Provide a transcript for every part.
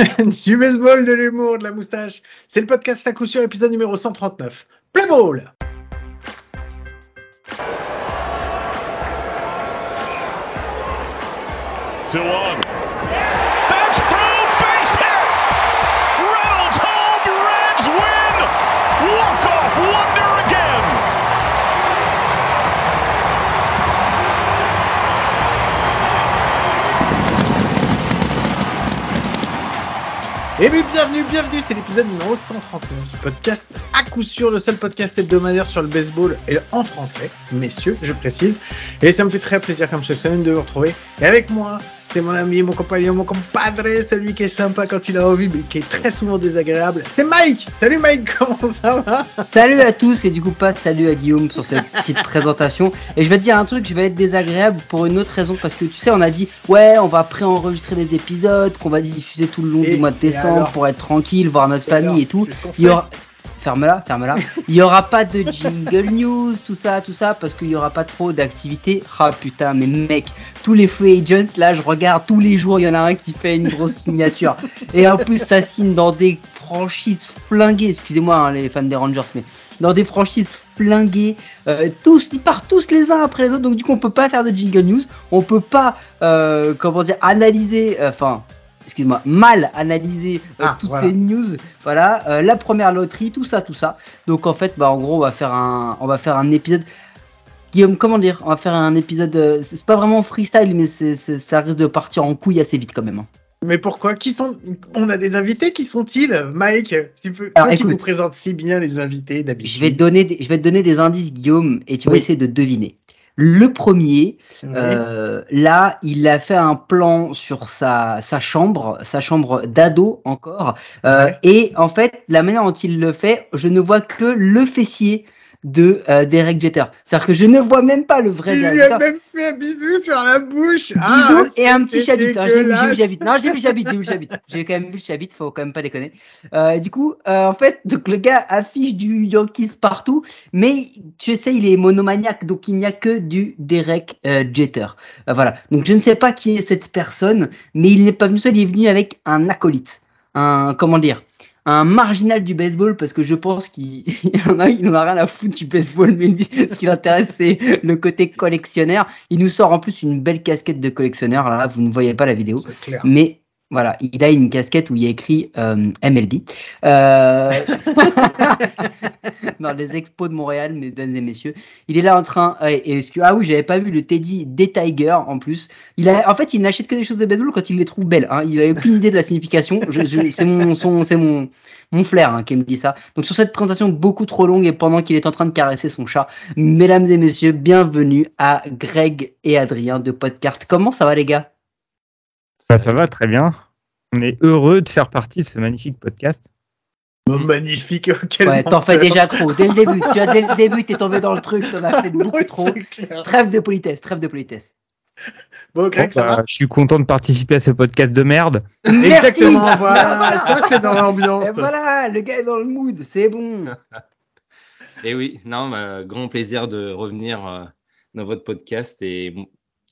du baseball, de l'humour, de la moustache. C'est le podcast à coup sûr, épisode numéro 139. Play ball. Et bien, bienvenue, bienvenue, c'est l'épisode numéro 139 du podcast à coup sûr, le seul podcast hebdomadaire sur le baseball et en français, messieurs, je précise. Et ça me fait très plaisir comme chaque semaine de vous retrouver. Et avec moi, c'est mon ami, mon compagnon, mon compadre, celui qui est sympa quand il a envie, mais qui est très souvent désagréable. C'est Mike Salut Mike, comment ça va? Salut à tous et du coup pas salut à Guillaume sur cette petite présentation. Et je vais te dire un truc, je vais être désagréable pour une autre raison parce que tu sais on a dit ouais on va pré-enregistrer des épisodes qu'on va diffuser tout le long Et- du mois de décembre alors pour être tranquille, voir notre alors, famille et tout. Il y aura ferme-la, ferme-la. Il y aura pas de jingle news, tout ça, tout ça parce qu'il y aura pas trop d'activité. Ah putain mais mec, tous les free agents là je regarde tous les jours il y en a un qui fait une grosse signature et en plus ça signe dans des franchises flinguées. Excusez-moi hein, les fans des Rangers mais dans des franchises flinguées, euh, tous, ils partent tous les uns après les autres, donc du coup on peut pas faire de jingle news, on peut pas, euh, comment dire, analyser, euh, enfin, excuse-moi, mal analyser euh, Ah, toutes voilà. ces news, voilà, euh, la première loterie, tout ça, tout ça. Donc en fait, bah en gros on va faire un, on va faire un épisode. Guillaume, comment dire? On va faire un épisode. euh, c'est pas vraiment freestyle, mais c'est, c'est- ça risque de partir en couille assez vite quand même. hein. Mais pourquoi? Qui sont On a des invités, qui sont-ils? Mike, tu peux... Alors, toi qui nous présentes si bien les invités d'habitude. Je vais te donner, des, je vais te donner des indices, Guillaume, et tu vas essayer de deviner. Le premier, Oui. Euh, là, il a fait un plan sur sa, sa chambre, sa chambre d'ado encore. Euh. Et en fait, la manière dont il le fait, je ne vois que le fessier de euh, Derek Jeter. C'est-à-dire que je ne vois même pas le vrai Il Derek lui a Jeter. même fait un bisou sur la bouche. Bisous Ah, et un petit hein. J'ai vu, le. Non, j'ai vu le chabit, j'ai vu le. J'ai quand même vu le chabit, faut quand même pas déconner. Euh, du coup, euh, en fait, donc le gars affiche du Yankees partout, mais tu sais, il est monomaniaque, donc il n'y a que du Derek euh, Jeter. Euh, voilà. Donc je ne sais pas qui est cette personne, mais il n'est pas venu seul, il est venu avec un acolyte. Un, comment dire? Un marginal du baseball parce que je pense qu'il il en a, il en a rien à foutre du baseball, mais lui, ce qui l'intéresse, c'est le côté collectionneur. Il nous sort en plus une belle casquette de collectionneur. Là, vous ne voyez pas la vidéo, mais voilà, il a une casquette où il y a écrit euh, MLB. Euh... Dans les expos de Montréal, mesdames et messieurs. Il est là en train. euh, et, que- ah oui, j'avais pas vu le Teddy des Tigers en plus. Il a, en fait, il n'achète que des choses de baseball quand il les trouve belles. Hein. Il a aucune idée de la signification. C'est mon, son, c'est mon, mon flair hein, qui me dit ça. Donc sur cette présentation beaucoup trop longue et pendant qu'il est en train de caresser son chat, mesdames et messieurs, bienvenue à Greg et Adrien de Podcart. Comment ça va les gars? Ça, ça va très bien. On est heureux de faire partie de ce magnifique podcast. Oh, magnifique. Quel Ouais, t'en fais déjà trop. Dès le début, tu vois, dès le début, t'es tombé dans le truc, t'en as fait beaucoup trop. Trêve de politesse, trêve de politesse. Bon, Greg, Bon, ça bah, va je suis content de participer à ce podcast de merde. Exactement, voilà. Ça, c'est dans l'ambiance. Et voilà, le gars est dans le mood, c'est bon. Et oui, non, bah, grand plaisir de revenir euh, dans votre podcast et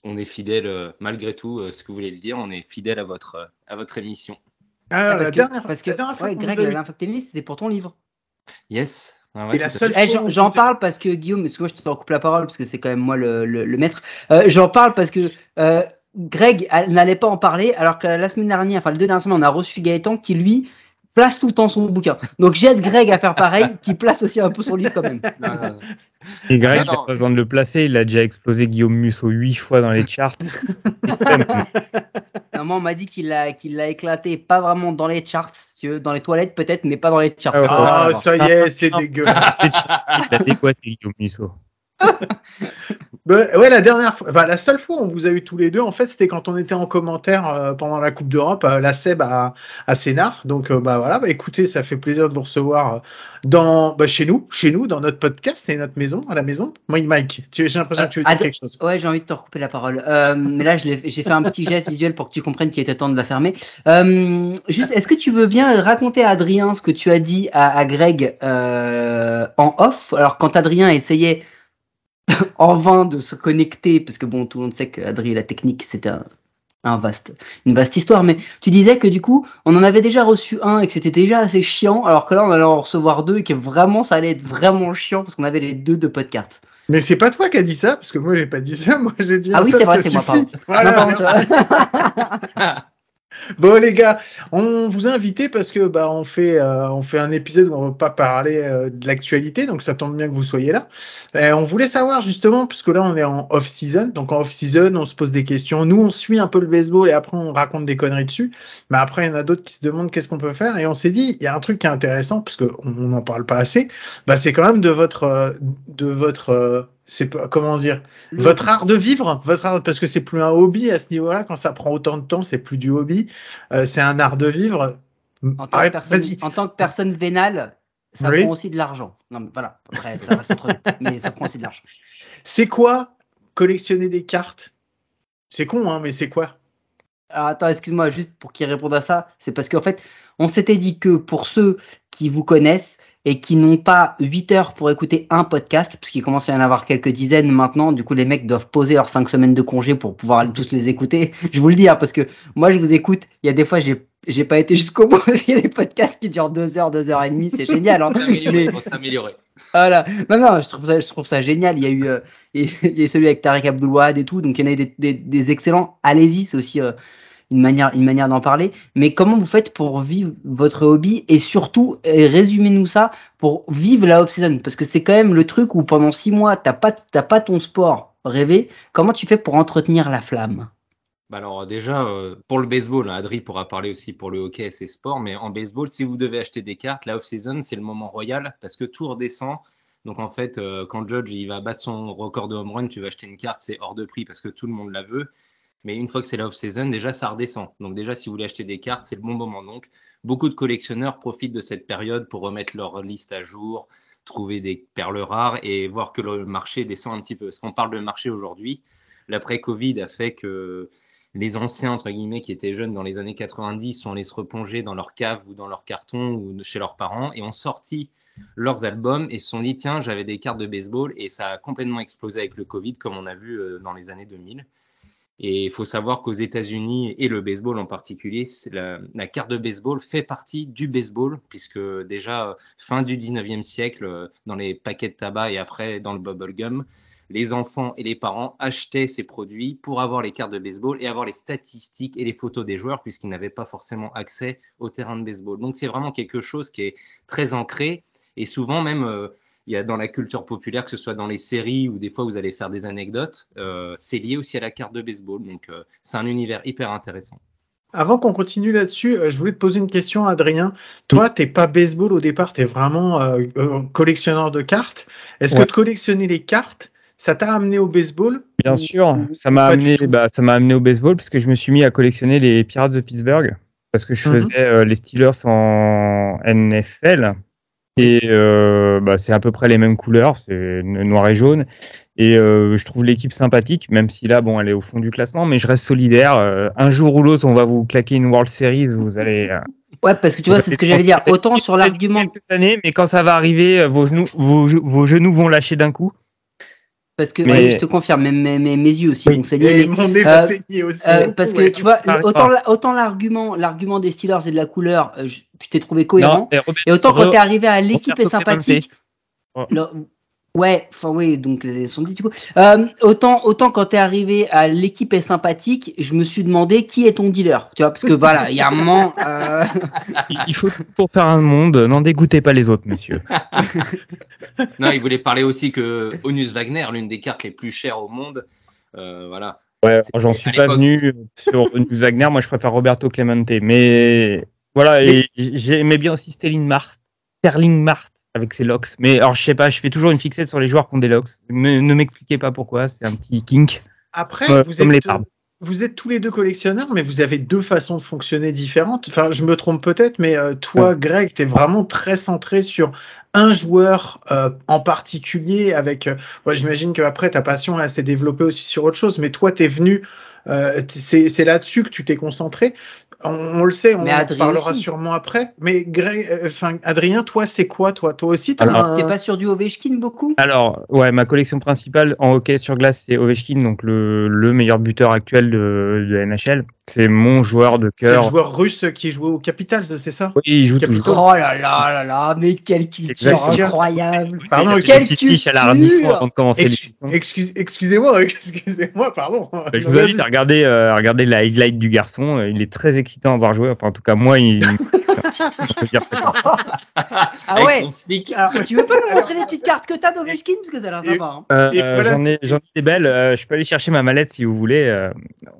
on est fidèle euh, malgré tout, euh, ce que vous voulez le dire, on est fidèle à votre euh, à votre émission. Alors, parce la que, dernière, parce que la dernière ouais, Greg, la eu- dernière fois que t'es venu, c'était pour ton livre. Yes. Ah Et ouais, fait. Eh, j'en parle parce que Guillaume, parce que moi je te recoupe la parole parce que c'est quand même moi le, le, le maître. Euh, j'en parle parce que euh, Greg a- n'allait pas en parler alors que la semaine dernière, enfin les deux dernières semaines, on a reçu Gaëtan qui lui place tout le temps son bouquin. Donc j'aide Greg à faire pareil, qui place aussi un peu son livre quand même. Non, non, non. Et Greg, il n'a non. pas besoin de le placer. Il a déjà explosé Guillaume Musso huit fois dans les charts. Normalement, on m'a dit qu'il l'a qu'il éclaté, pas vraiment dans les charts, veux, dans les toilettes peut-être, mais pas dans les charts. Ah Ah, voir. ça y est, c'est dégueulasse. Il a décoité Guillaume Musso. Bah, ouais, la dernière fois, enfin, la seule fois où on vous a eu tous les deux, en fait, c'était quand on était en commentaire euh, pendant la Coupe d'Europe, euh, la SEB à, à Sénart. Donc, euh, bah voilà, bah, écoutez, ça fait plaisir de vous recevoir euh, dans, bah, chez nous, chez nous, dans notre podcast, c'est notre maison, à la maison. Moi, Mike, j'ai l'impression que tu veux dire quelque chose. Ouais, j'ai envie de te recouper la parole. Mais là, j'ai fait un petit geste visuel pour que tu comprennes qu'il était temps de la fermer. Juste, est-ce que tu veux bien raconter à Adrien ce que tu as dit à, à Greg en off? Alors, quand Adrien essayait en vain de se connecter, parce que bon, tout le monde sait qu'Adrien, la technique, c'est un, un vaste, une vaste histoire. Mais tu disais que du coup, on en avait déjà reçu un et que c'était déjà assez chiant, alors que là, on allait en recevoir deux et que vraiment, ça allait être vraiment chiant parce qu'on avait les deux de podcast. Mais c'est pas toi qui as dit ça, parce que moi j'ai pas dit ça, moi j'ai dit Ah oui, c'est vrai, c'est moi, pardon. Voilà, Non. Bon les gars, on vous a invité parce que bah on fait euh, on fait un épisode où on va pas parler euh, de l'actualité, donc ça tombe bien que vous soyez là. Euh, on voulait savoir justement puisque là on est en off season, donc en off season on se pose des questions. Nous on suit un peu le baseball et après on raconte des conneries dessus. Mais après il y en a d'autres qui se demandent qu'est-ce qu'on peut faire et on s'est dit il y a un truc qui est intéressant parce que on n'en parle pas assez. Bah c'est quand même de votre de votre c'est pas comment dire votre art de vivre, votre art, parce que c'est plus un hobby à ce niveau-là. Quand ça prend autant de temps, c'est plus du hobby. Euh, c'est un art de vivre. En tant, que personne, vas-y. en tant que personne vénale, ça Oui. prend aussi de l'argent. Non, mais voilà, après, ça reste entre mais ça prend aussi de l'argent. C'est quoi collectionner des cartes? C'est con, hein, mais c'est quoi? Alors, attends, excuse-moi, juste pour qu'il réponde à ça, c'est parce qu'en fait, on s'était dit que pour ceux qui vous connaissent et qui n'ont pas 8 heures pour écouter un podcast, parce qu'il commence à y en avoir quelques dizaines maintenant, du coup les mecs doivent poser leurs 5 semaines de congé pour pouvoir tous les écouter. Je vous le dis, hein, parce que moi je vous écoute, il y a des fois j'ai j'ai pas été jusqu'au bout, parce qu'il y a des podcasts qui durent 2 heures, 2 heures et demie, c'est génial. Hein. Mais- s'améliorer. Voilà. Non, non, je trouve ça, je trouve ça génial. Il y a eu, euh, il y a celui avec Tarek Abdoulouad et tout, donc il y en a eu des, des, des excellents. Allez-y, c'est aussi euh, une manière, une manière d'en parler. Mais comment vous faites pour vivre votre hobby et surtout, résumez-nous ça pour vivre la off-season? Parce que c'est quand même le truc où pendant six mois t'as pas, t'as pas ton sport rêvé. Comment tu fais pour entretenir la flamme? Bah alors déjà, euh, pour le baseball, hein, Adri pourra parler aussi pour le hockey et ses sports, mais en baseball, si vous devez acheter des cartes, la off-season, c'est le moment royal parce que tout redescend. Donc en fait, euh, quand Judge il va battre son record de home run, tu vas acheter une carte, c'est hors de prix parce que tout le monde la veut. Mais une fois que c'est la off-season, déjà ça redescend. Donc déjà, si vous voulez acheter des cartes, c'est le bon moment. Donc beaucoup de collectionneurs profitent de cette période pour remettre leur liste à jour, trouver des perles rares et voir que le marché descend un petit peu. Parce qu'on parle de marché aujourd'hui, l'après-Covid a fait que les anciens, entre guillemets, qui étaient jeunes dans les années 90, sont allés se replonger dans leur cave ou dans leur carton ou chez leurs parents et ont sorti leurs albums et se sont dit, tiens, j'avais des cartes de baseball et ça a complètement explosé avec le Covid, comme on a vu euh, dans les années 2000. Et il faut savoir qu'aux États-Unis et le baseball en particulier, la carte de baseball fait partie du baseball, puisque déjà euh, fin du 19e siècle, euh, dans les paquets de tabac et après dans le bubble gum, les enfants et les parents achetaient ces produits pour avoir les cartes de baseball et avoir les statistiques et les photos des joueurs, puisqu'ils n'avaient pas forcément accès au terrain de baseball. Donc c'est vraiment quelque chose qui est très ancré et souvent même euh, il y a dans la culture populaire, que ce soit dans les séries ou des fois vous allez faire des anecdotes, euh, c'est lié aussi à la carte de baseball. Donc euh, c'est un univers hyper intéressant. Avant qu'on continue là-dessus, euh, je voulais te poser une question, Adrien. Toi, t'es pas baseball au départ, t'es vraiment euh, euh, collectionneur de cartes. Est-ce Ouais. que de collectionner les cartes, ça t'a amené au baseball Bien Ou- sûr, ou ça m'a amené, tout bah, ça m'a amené au baseball parce que je me suis mis à collectionner les Pirates de Pittsburgh parce que je Mhm. faisais euh, les Steelers en NFL et euh, bah, c'est à peu près les mêmes couleurs, c'est noir et jaune et euh, je trouve l'équipe sympathique même si là bon elle est au fond du classement mais je reste solidaire. Euh, un jour ou l'autre on va vous claquer une World Series, vous allez. Ouais, parce que tu vois, c'est ce que j'allais dire. Autant sur l'argument quelques années, mais quand ça va arriver, vos genoux, vos, vos genoux vont lâcher d'un coup. Parce que Mais- ouais, je te confirme, mes, mes, mes, mes yeux aussi Oui. vont saigner. Et mais, mon nez euh, va saigner aussi. euh, parce que Ouais. tu vois, autant, autant l'argument, l'argument des Steelers et de la couleur, euh, je, je t'ai trouvé cohérent. et Robert- et autant quand t'es arrivé à l'équipe est sympathique. Oh. Ouais, enfin oui, donc les sont dit du coup. Euh, autant, autant quand t'es arrivé à l'équipe est sympathique, je me suis demandé qui est ton dealer, tu vois, parce que voilà, il y a un moment. euh, Il- faut tout pour faire un monde. N'en dégoûtez pas les autres, messieurs. Non, il voulait parler aussi que Onus Wagner, l'une des cartes les plus chères au monde, euh, voilà. Ouais, j'en suis pas venu sur Onus Wagner. Moi, je préfère Roberto Clemente. Mais voilà, et j'aimais bien aussi Sterling Mart, Sterling Mart avec ses locks. Mais alors, je sais pas, je fais toujours une fixette sur les joueurs qui ont des locks. Ne m'expliquez pas pourquoi. C'est un petit kink. Après, vous, comme êtes, vous êtes tous les deux collectionneurs, mais vous avez deux façons de fonctionner différentes. Enfin, je me trompe peut-être, mais euh, toi, Greg, tu es vraiment très centré sur un joueur euh, en particulier. Avec, euh, ouais, j'imagine qu'après ta passion s'est développée aussi sur autre chose, mais toi, tu es venu. euh, c'est là-dessus que tu t'es concentré. On, on le sait, on en parlera aussi. sûrement après. Mais Greg, euh, enfin, Adrien, toi, c'est quoi, toi? Toi aussi, t'as Alors, un- T'es pas sur du Ovechkin beaucoup? Alors, ouais, ma collection principale en hockey sur glace, c'est Ovechkin, donc le, le meilleur buteur actuel de, de la NHL. C'est mon joueur de c'est le cœur. joueur russe qui joue au Capitals, c'est ça Oui, il joue Capitals. toujours. Oh là là là là, mais quelle culture Exactement. incroyable Pardon, quelle à culture Radisson avant de commencer Ex- l'émission. excuse- Excusez-moi, excusez-moi, pardon. Je vous invite à regarder, euh, à regarder la highlight du garçon. Euh, Il est très excitant à voir jouer. Enfin, en tout cas, moi, il. On peut dire ça. Ah Avec ouais. Alors, tu veux pas nous montrer les petites cartes que t'as d'Ovechkin Parce que ça a l'air sympa. hein. Euh, Et voilà, j'en ai, j'en ai des belles. Euh, je peux aller chercher ma mallette si vous voulez. Euh,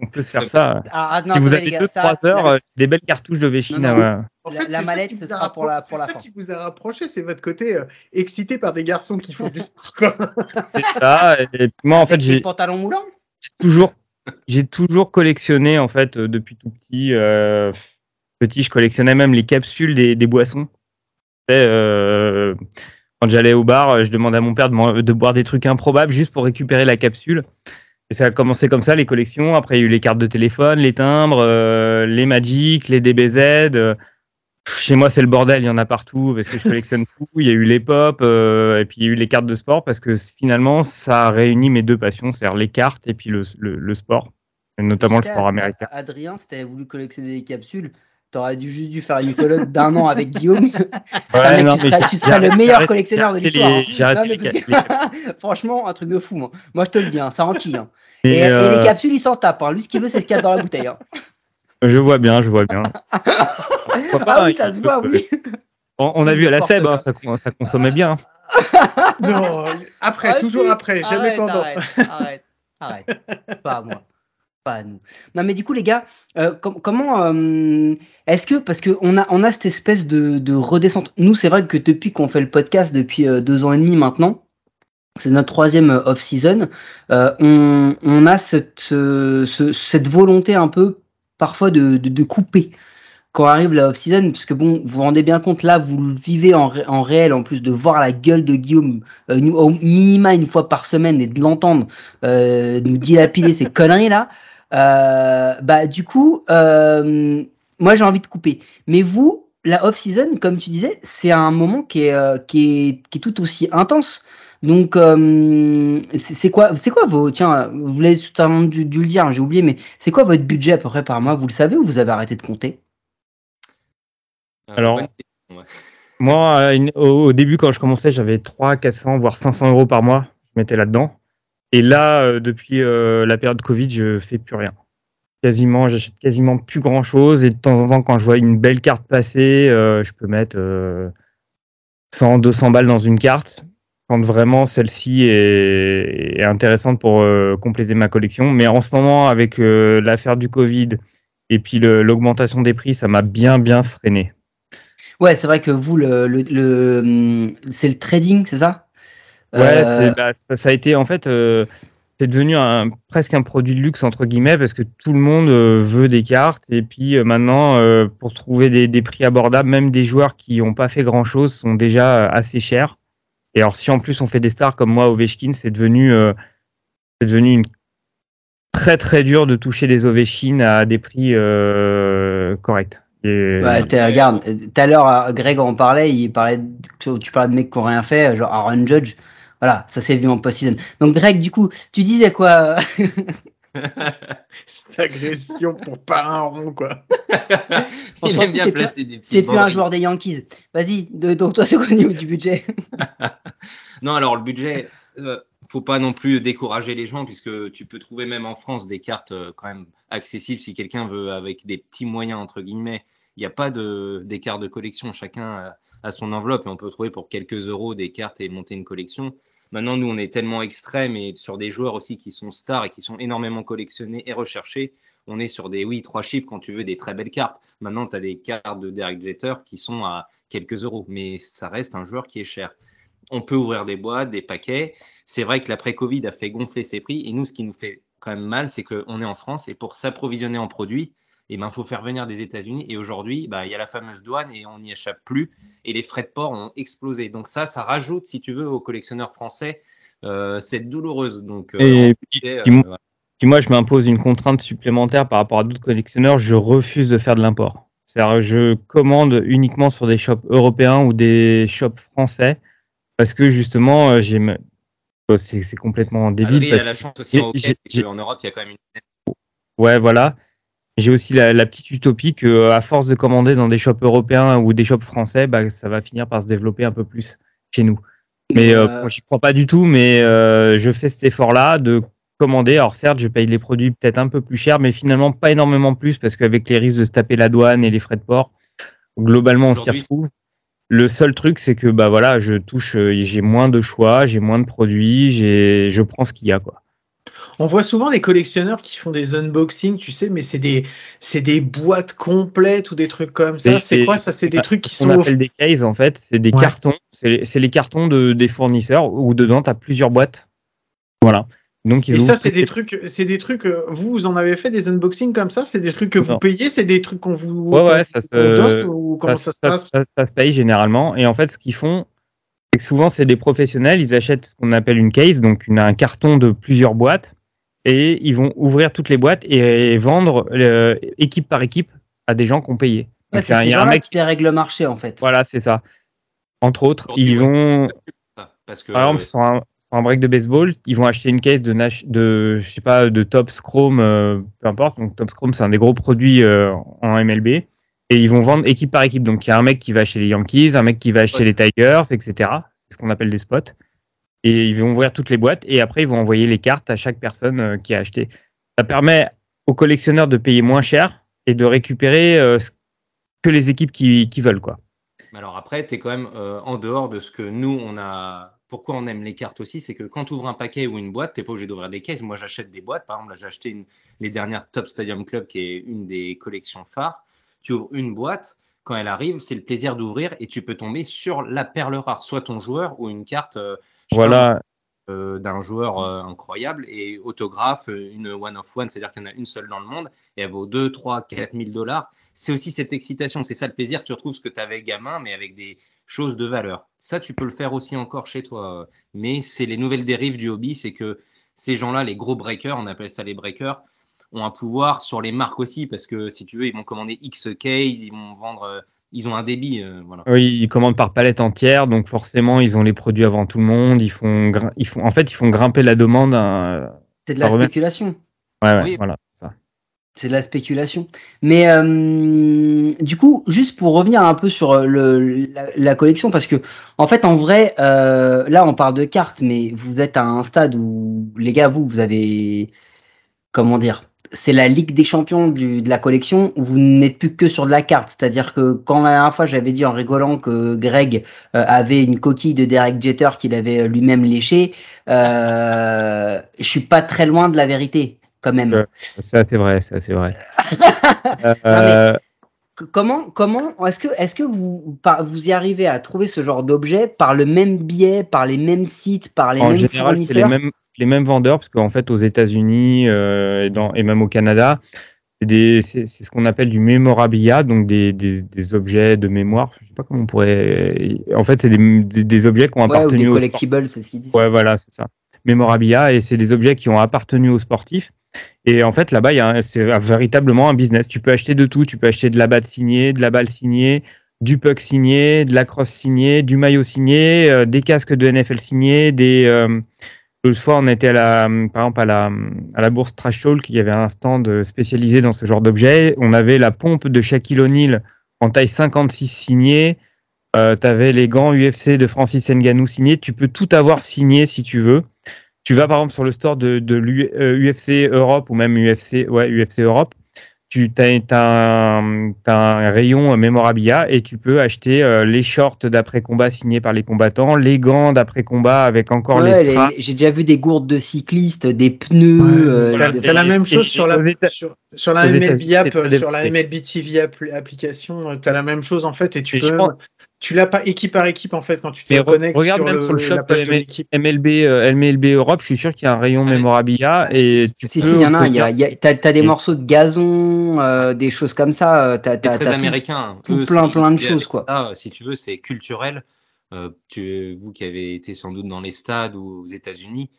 on peut se faire ça. Ah, ah, non, si vous avez gars, ça, 2-3 heures, la- euh, des belles cartouches d'Ovechkin. Non, non. à- En La- fait, la c'est mallette, ce sera pour la- pour la C'est fin. ça qui vous a rapproché, c'est votre côté euh, excité par des garçons qui font du sport. C'est ça. Et moi, en fait, j'ai les pantalons moulants toujours, j'ai toujours collectionné en fait euh, depuis tout petit. euh, petit, je collectionnais même les capsules des, des boissons. Euh, quand j'allais au bar, je demandais à mon père de, de boire des trucs improbables juste pour récupérer la capsule. Et ça a commencé comme ça, les collections. Après, il y a eu les cartes de téléphone, les timbres, euh, les Magic, les DBZ. euh. Chez moi, c'est le bordel, il y en a partout parce que je collectionne tout. Il y a eu les pop, euh, et puis il y a eu les cartes de sport parce que finalement, ça a réuni mes deux passions, c'est-à-dire les cartes et puis le, le, le sport, et notamment le Tu sport américain. Ad- Adrien, si t'avais voulu collectionner des capsules, t'aurais dû juste dû faire une coloc d'un an avec Guillaume. Non, tu mais seras, tu le meilleur collectionneur de l'histoire. les- Franchement, un truc de fou. hein. Moi, je te le dis, hein, ça enquille. Hein. Et, Et, et euh, les capsules, il s'en tape. Hein. Lui, ce qu'il veut, c'est ce qu'il y a dans la bouteille. Hein. Je vois bien, je vois bien. Ah oui, ça se voit, oui. On, on a vu à la SEB, hein, ça, ça consommait bien. non, après, Ah, toujours après, jamais Arrête, pendant. Arrête, arrête, arrête. Pas à moi. Non, mais du coup, les gars, euh, com- comment euh, est-ce que parce que on a on a cette espèce de, de redescente. Nous, c'est vrai que depuis qu'on fait le podcast depuis euh, deux ans et demi maintenant, c'est notre troisième off-season. on, a cette ce- cette volonté un peu parfois de, couper quand arrive la off-season, parce que bon, vous vous rendez bien compte là, vous le vivez en, ré- en réel, en plus de voir la gueule de Guillaume au minima une fois par semaine et de l'entendre euh, nous dilapider ces conneries là. Euh, bah du coup, euh, moi j'ai envie de couper. Mais vous, la off-season, comme tu disais, c'est un moment qui est, euh, qui est, qui est tout aussi intense. Donc, euh, c'est quoi, c'est quoi vos, tiens, vous l'avez totalement dû, dû le dire, hein, j'ai oublié, mais c'est quoi votre budget à peu près par mois? Vous le savez ou vous avez arrêté de compter? Alors, ouais. Moi, euh, une- au, au début, quand je commençais, j'avais 300, 400, voire 500 euros par mois. Je mettais là-dedans. Et là, euh, depuis euh, la période Covid, je fais plus rien. Quasiment, j'achète quasiment plus grand-chose. Et de temps en temps, quand je vois une belle carte passer, euh, je peux mettre euh, 100, 200 balles dans une carte. Quand vraiment celle-ci est, intéressante pour compléter ma collection. Mais en ce moment, avec l'affaire du Covid et puis l'augmentation des prix, ça m'a bien, bien freiné. Ouais, c'est vrai que vous, le, le, le, hum, c'est le trading, c'est ça? Ouais, Euh, bah, ça, ça a été en fait, euh, c'est devenu un, presque un produit de luxe entre guillemets parce que tout le monde euh, veut des cartes et puis maintenant pour trouver des, des prix abordables, même des joueurs qui n'ont pas fait grand chose sont déjà assez chers. Et alors si en plus on fait des stars comme moi Ovechkin, c'est devenu c'est devenu une très très dur de toucher des Ovechkin à des prix corrects. Et- t'es- regarde, tout à l'heure, Greg en parlait, il parlait, tu parlais de mecs qui n'ont rien fait, genre Aaron Judge. Voilà, ça s'est vu en post-season. Donc, Greg, du coup, tu disais quoi Cette agression pour pas un rond, quoi. Il aime bien c'est plus- placer des petits C'est plus un joueur des Yankees. Vas-y, de- donc toi, c'est quoi au niveau du budget Non, alors le budget, euh, faut pas non plus décourager les gens puisque tu peux trouver même en France des cartes euh, quand même accessibles si quelqu'un veut avec des petits moyens entre guillemets. Il n'y a pas de des cartes de collection, chacun a, a son enveloppe et on peut trouver pour quelques euros des cartes et monter une collection. Maintenant, nous, on est tellement extrême et sur des joueurs aussi qui sont stars et qui sont énormément collectionnés et recherchés. On est sur des, oui, trois chiffres quand tu veux des très belles cartes. Maintenant, tu as des cartes de Derek Jeter qui sont à quelques euros, mais ça reste un joueur qui est cher. On peut ouvrir des boîtes, des paquets. C'est vrai que l'après-Covid a fait gonfler ses prix. Et nous, ce qui nous fait quand même mal, c'est qu'on est en France et pour s'approvisionner en produits, il ben, faut faire venir des États-Unis. Et aujourd'hui, bah, il y a la fameuse douane et on n'y échappe plus. Et les frais de port ont explosé. Donc ça, ça rajoute, si tu veux, aux collectionneurs français euh, cette douloureuse. Donc, euh, Et en puis- moi- voilà. Si moi je m'impose une contrainte supplémentaire par rapport à d'autres collectionneurs, je refuse de faire de l'import. C'est-à-dire je commande uniquement sur des shops européens ou des shops français parce que justement euh, j'ai oh, c'est complètement débile. Adrien parce a la chance aussi en Europe, il y a quand même une. Ouais, voilà. J'ai aussi la, la petite utopie que, euh, à force de commander dans des shops européens ou des shops français, bah, ça va finir par se développer un peu plus chez nous. Mais euh, Euh, j'y crois pas du tout, mais euh, je fais cet effort-là de commander. Alors certes, je paye les produits peut-être un peu plus cher, mais finalement pas énormément plus parce qu'avec les risques de se taper la douane et les frais de port, globalement on s'y retrouve. Le seul truc, c'est que bah voilà, je touche, euh, j'ai moins de choix, j'ai moins de produits, j'ai, je prends ce qu'il y a quoi. On voit souvent des collectionneurs qui font des unboxings, tu sais, mais c'est des, c'est des boîtes complètes ou des trucs comme ça. C'est quoi ça? C'est des trucs qui sont. appelle des cases, en fait, c'est des Ouais. cartons. C'est les, cartons de, des fournisseurs où dedans, tu as plusieurs boîtes. Voilà. Donc, ils Et ça, c'est des trucs, c'est des trucs. euh, Vous, vous en avez fait des unboxings comme ça? C'est des trucs que vous Non. payez? C'est des trucs qu'on vous. Ouais, ouais, ça se- vous donne ou comment ça, ça, se passe? ça- ça se paye généralement. Et en fait, ce qu'ils font, c'est que souvent, c'est des professionnels. Ils achètent ce qu'on appelle une case, donc une- un carton de plusieurs boîtes. Et ils vont ouvrir toutes les boîtes et, vendre euh, équipe par équipe à des gens qui ont payé. ouais, Donc, c'est il y a- ces un mec. qui les règlent le marché en fait. Voilà, c'est ça. Entre autres, ils vont, ça, Parce que Par exemple, sur un, sur un break de baseball, ils vont acheter une case de, Nash- de je sais pas, de Topps Chrome, euh, peu importe. Donc Topps Chrome, c'est un des gros produits euh, en MLB. Et ils vont vendre équipe par équipe. Donc il y a un mec qui va acheter les Yankees, un mec qui va acheter Ouais. les Tigers, etc. C'est ce qu'on appelle des spots. Et ils vont ouvrir toutes les boîtes et après ils vont envoyer les cartes à chaque personne euh, qui a acheté. Ça permet aux collectionneurs de payer moins cher et de récupérer euh, ce que les équipes qui, veulent quoi. Alors après, tu es quand même euh, en dehors de ce que nous, on a. Pourquoi on aime les cartes aussi, c'est que quand tu ouvres un paquet ou une boîte, tu pas obligé d'ouvrir des caisses. Moi, j'achète des boîtes. Par exemple, là, j'ai acheté les dernières Top Stadium Club, qui est une des collections phares. Tu ouvres une boîte, quand elle arrive, c'est le plaisir d'ouvrir et tu peux tomber sur la perle rare, soit ton joueur ou une carte Voilà. euh, d'un joueur euh, incroyable et autographe euh, une one of one, c'est-à-dire qu'il y en a une seule dans le monde et elle vaut 2, 3, 4 000 dollars. C'est aussi cette excitation, c'est ça le plaisir. Tu retrouves ce que tu avais gamin, mais avec des choses de valeur. Ça, tu peux le faire aussi encore chez toi. Mais c'est les nouvelles dérives du hobby, c'est que ces gens-là, les gros breakers, on appelle ça les breakers, ont un pouvoir sur les marques aussi, parce que si tu veux, ils vont commander X case, ils vont vendre, euh, ils ont un débit. euh, voilà. Oui, ils commandent par palette entière, donc forcément ils ont les produits avant tout le monde. Ils font, ils font, en fait, ils font grimper la demande. C'est de la spéculation. Ouais, ouais, Oui. voilà. C'est de la spéculation. Mais euh, du coup, juste pour revenir un peu sur euh, le, la, la collection, parce que en fait, en vrai, euh, là, on parle de cartes, mais vous êtes à un stade où, les gars, vous, vous avez, comment dire, c'est la Ligue des Champions du- de la collection où vous n'êtes plus que sur de la carte. C'est-à-dire que quand la dernière fois, j'avais dit en rigolant que Greg euh, avait une coquille de Derek Jeter qu'il avait lui-même léché, euh, je suis pas très loin de la vérité, quand même. C'est assez vrai, c'est assez vrai. Euh, Comment, comment, est-ce que, est-ce que vous, par- vous y arrivez à trouver ce genre d'objet par le même biais, par les mêmes sites, par les en mêmes général, c'est les fournisseurs? mêmes, les mêmes vendeurs, parce qu'en fait, aux États-Unis euh, et, dans- et même au Canada, c'est des- ce qu'on appelle du memorabilia, donc des, des, des objets de mémoire. Je sais pas comment on pourrait. En fait, c'est des, des, des objets qui ont Ouais, ou appartenu des aux collectibles, c'est ce qu'ils disent. Ouais, voilà, c'est ça. Memorabilia, et c'est des objets qui ont appartenu aux sportifs. Et en fait, là-bas, c'est véritablement un business. Tu peux acheter de tout. Tu peux acheter de la batte signée, de la balle signée, du puck signé, de la crosse signée, du maillot signé, euh, des casques de NFL signés, des. Euh, L'autre fois, on était à la, par exemple, à la, à la bourse Trash Talk, il avait un stand spécialisé dans ce genre d'objets. On avait la pompe de Shaquille O'Neal en taille 56 signée. Euh, tu avais les gants UFC de Francis Ngannou signés. Tu peux tout avoir signé si tu veux. Tu vas par exemple sur le store de, de l'U- euh, Europe ou même UFC, ouais, UFC Europe. Tu as, un, rayon euh, memorabilia et tu peux acheter euh, les shorts d'après-combat signés par les combattants, les gants d'après-combat avec encore Ouais, les. J'ai déjà vu des gourdes de cyclistes, des pneus. Ouais, euh, de- la même chose sur la, sur, sur la MLB app, très sur la. MLB TV appli- application, euh, t'as la même chose en fait et tu Et peux, je pense- tu l'as pas équipe par équipe en fait quand tu te Mais connectes regarde sur, même le, sur le shop la page de de ML l'équipe. MLB, euh, MLB Europe, je suis sûr qu'il y a un rayon Ouais. memorabilia et tu Si, peux si, il y en a un. il Y a, obtenir- il y a- t'as, t'as des Et- morceaux de gazon, euh, des choses comme ça. euh, T'as, C'est t'as, très t'as américain. tout Eux, plein, plein de choses, quoi. ça, si tu veux, c'est culturel. Euh, tu, vous qui avez été sans doute dans les stades ou aux États-Unis,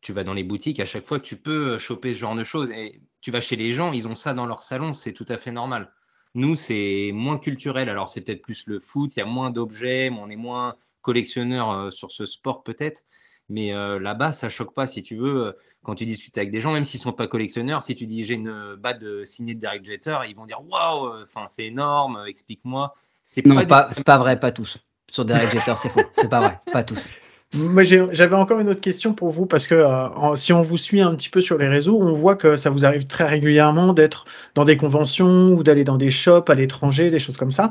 tu vas dans les boutiques, à chaque fois, tu peux choper ce genre de choses. Et tu vas chez les gens, ils ont ça dans leur salon, c'est tout à fait normal. Nous, c'est moins culturel. Alors, c'est peut-être plus le foot, il y a moins d'objets, on est moins collectionneur euh, sur ce sport peut-être. Mais euh, là-bas, ça choque pas, si tu veux, euh, quand tu discutes avec des gens, même s'ils sont pas collectionneurs, si tu dis j'ai une batte signée de Derek Jeter, ils vont dire waouh, enfin c'est énorme, explique-moi. C'est non, pas, c'est pas vrai, pas tous. Sur Derek Jeter, c'est faux, c'est pas vrai, pas tous. Moi, j'avais encore une autre question pour vous parce que euh, si on vous suit un petit peu sur les réseaux, on voit que ça vous arrive très régulièrement d'être dans des conventions ou d'aller dans des shops à l'étranger, des choses comme ça.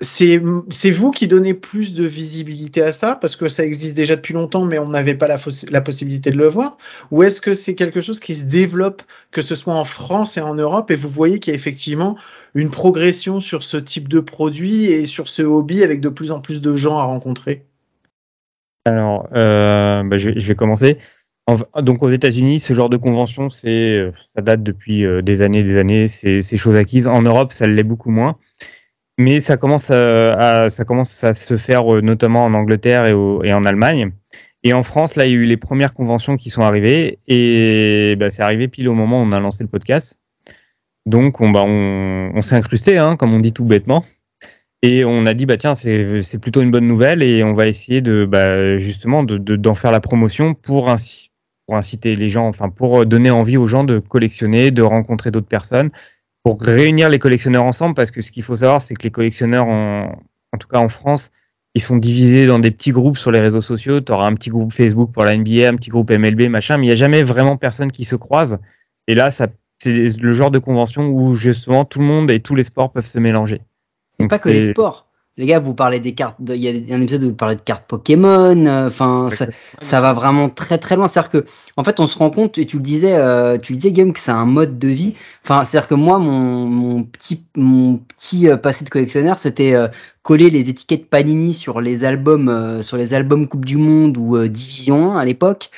C'est vous qui donnez plus de visibilité à ça parce que ça existe déjà depuis longtemps, mais on n'avait pas la, la, possibilité de le voir? Ou est-ce que c'est quelque chose qui se développe, que ce soit en France et en Europe, et vous voyez qu'il y a effectivement une progression sur ce type de produit et sur ce hobby avec de plus en plus de gens à rencontrer? Alors, euh, bah, je, vais, commencer. donc aux États-Unis, ce genre de convention, c'est, ça date depuis euh, des années, des années. C'est, chose acquise. En Europe, ça l'est beaucoup moins, mais ça commence à, ça commence à se faire euh, notamment en Angleterre et, et, en Allemagne. Et en France, là, il y a eu les premières conventions qui sont arrivées, et bah, c'est arrivé pile au moment où on a lancé le podcast. Donc, on, bah, on, on s'est incrusté, hein, comme on dit tout bêtement. Et on a dit, bah tiens, c'est plutôt une bonne nouvelle et on va essayer de, bah, justement, d'en de, faire la promotion pour, inciter les gens, enfin, pour donner envie aux gens de collectionner, de rencontrer d'autres personnes, pour réunir les collectionneurs ensemble, parce que ce qu'il faut savoir, c'est que les collectionneurs, en, en tout cas en France, ils sont divisés dans des petits groupes sur les réseaux sociaux. Tu auras un petit groupe Facebook pour la NBA, un petit groupe MLB, machin, mais il n'y a jamais vraiment personne qui se croise. Et là, c'est le genre de convention où justement tout le monde et tous les sports peuvent se mélanger. Pas que les sports. Les gars, vous parlez des cartes. Il y a un épisode où vous parlez de cartes Pokémon. Euh, enfin, ça, va vraiment très très loin. C'est-à-dire que, en fait, on se rend compte et tu le disais, euh, tu le disais, Game, que c'est un mode de vie. Enfin, c'est-à-dire que moi, mon, mon petit mon petit euh, passé de collectionneur, c'était coller les étiquettes Panini sur les albums, sur les albums Coupe du Monde ou Division 1 à l'époque.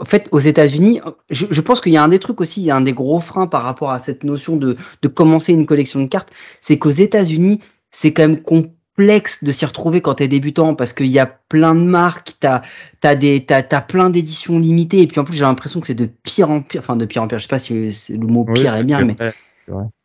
En fait, aux États-Unis, je, je, pense qu'il y a un des trucs aussi, il y a un des gros freins par rapport à cette notion de, de commencer une collection de cartes, c'est qu'aux États-Unis, c'est quand même complexe de s'y retrouver quand tu es débutant parce qu'il y a plein de marques, tu as, as, plein d'éditions limitées, et puis en plus, j'ai l'impression que c'est de pire en pire, enfin de pire en pire, je sais pas si le mot pire est bien, mais.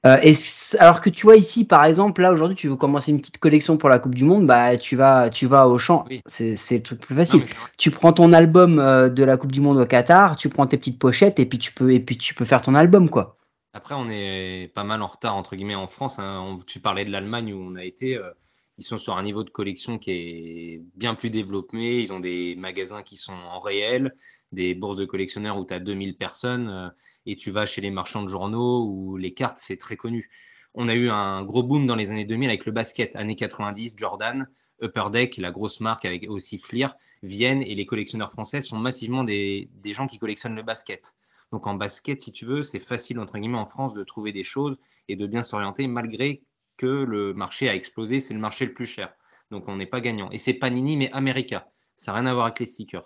Euh, et alors que tu vois ici, par exemple, là aujourd'hui, tu veux commencer une petite collection pour la Coupe du Monde, bah tu vas, tu vas au champ. C'est le truc plus facile. tu prends ton album euh, de la Coupe du Monde au Qatar, tu prends tes petites pochettes et puis tu peux, et puis tu peux faire ton album, quoi. Après, on est pas mal en retard entre guillemets en France. Hein. tu parlais de l'Allemagne où on a été. Euh, ils sont sur un niveau de collection qui est bien plus développé. Ils ont des magasins qui sont en réel, des bourses de collectionneurs où tu as 2000 personnes et tu vas chez les marchands de journaux ou les cartes, c'est très connu. On a eu un gros boom dans les années 2000 avec le basket, années 90, Jordan, Upper Deck, la grosse marque avec aussi Fleer, viennent et les collectionneurs français sont massivement des, des gens qui collectionnent le basket. Donc en basket, si tu veux, c'est facile entre guillemets en France de trouver des choses et de bien s'orienter malgré que le marché a explosé, c'est le marché le plus cher. Donc on n'est pas gagnant. Et c'est Panini mais America. Ça n'a rien à voir avec les stickers.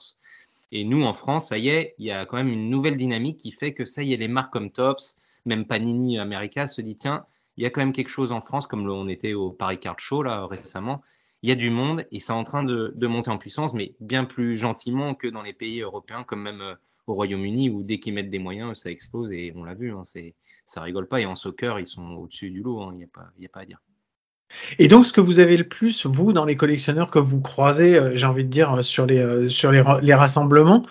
Et nous, en France, ça y est, il y a quand même une nouvelle dynamique qui fait que ça y est, les marques comme Tops, même Panini America se dit tiens, il y a quand même quelque chose en France, comme on était au Paris Card Show là récemment. Il y a du monde et c'est en train de, monter en puissance, mais bien plus gentiment que dans les pays européens, comme même euh, au Royaume-Uni, où dès qu'ils mettent des moyens, ça explose et on l'a vu, hein, c'est, ça rigole pas. Et en soccer, ils sont au-dessus du lot, hein, il n'y a, a pas à dire. Et donc, ce que vous avez le plus, vous, dans les collectionneurs que vous croisez, euh, j'ai envie de dire, euh, sur les, euh, sur les, rassemblements,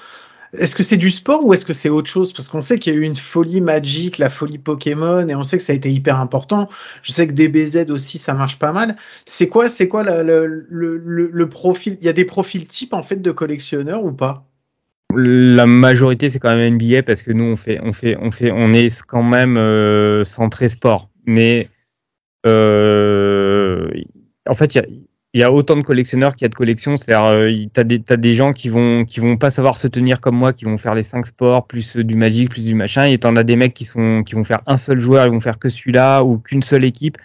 est-ce que c'est du sport ou est-ce que c'est autre chose? Parce qu'on sait qu'il y a eu une folie Magic, la folie Pokémon, et on sait que ça a été hyper important. Je sais que DBZ aussi, ça marche pas mal. C'est quoi, c'est quoi le, le, profil? Il y a des profils types en fait de collectionneurs ou pas? La majorité, c'est quand même NBA parce que nous, on fait, on fait, on fait, on est quand même centré sport. Mais euh, en fait, il y a, autant de collectionneurs qu'il y a de collections. C'est-à-dire, euh, t'as des, des gens qui vont, qui vont pas savoir se tenir comme moi, qui vont faire les 5 sports, plus du Magic, plus du machin. Et t'en as des mecs qui sont, qui vont faire un seul joueur, ils vont faire que celui-là ou qu'une seule équipe.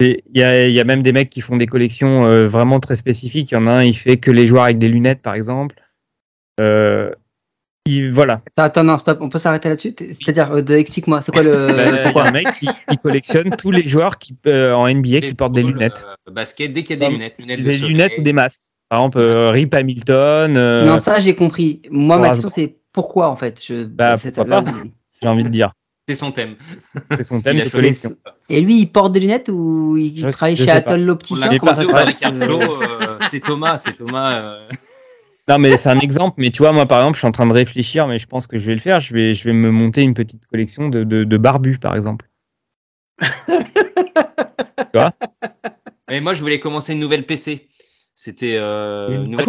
Il y a, y a, même des mecs qui font des collections euh, vraiment très spécifiques. Il y en a un, il fait que les joueurs avec des lunettes, par exemple. Euh, voilà. Attends, non, stop, on peut s'arrêter là-dessus? C'est-à-dire, euh, explique-moi, c'est quoi le. Bah, un mec qui, collectionne tous les joueurs qui, euh, en NBA qui portent des lunettes. Euh, basket, dès qu'il y a des lunettes. Lunettes des lunettes ou des masques. Par exemple, euh, Rip Hamilton. euh, Non, ça j'ai compris. Moi, ma question c'est pourquoi en fait je... Bah, pourquoi j'ai envie de dire. C'est son thème. C'est son thème Il a de collection. Et lui, il porte des lunettes ou il Je- travaille je chez. Atoll l'opticien? C'est Thomas, c'est Thomas. Non, mais c'est un exemple. Mais tu vois, moi, par exemple, je suis en train de réfléchir, mais je pense que je vais le faire. Je vais, je vais me monter une petite collection de, de, de barbus, par exemple. Mais moi, je voulais commencer une nouvelle PC. C'était euh, Une- nouvelle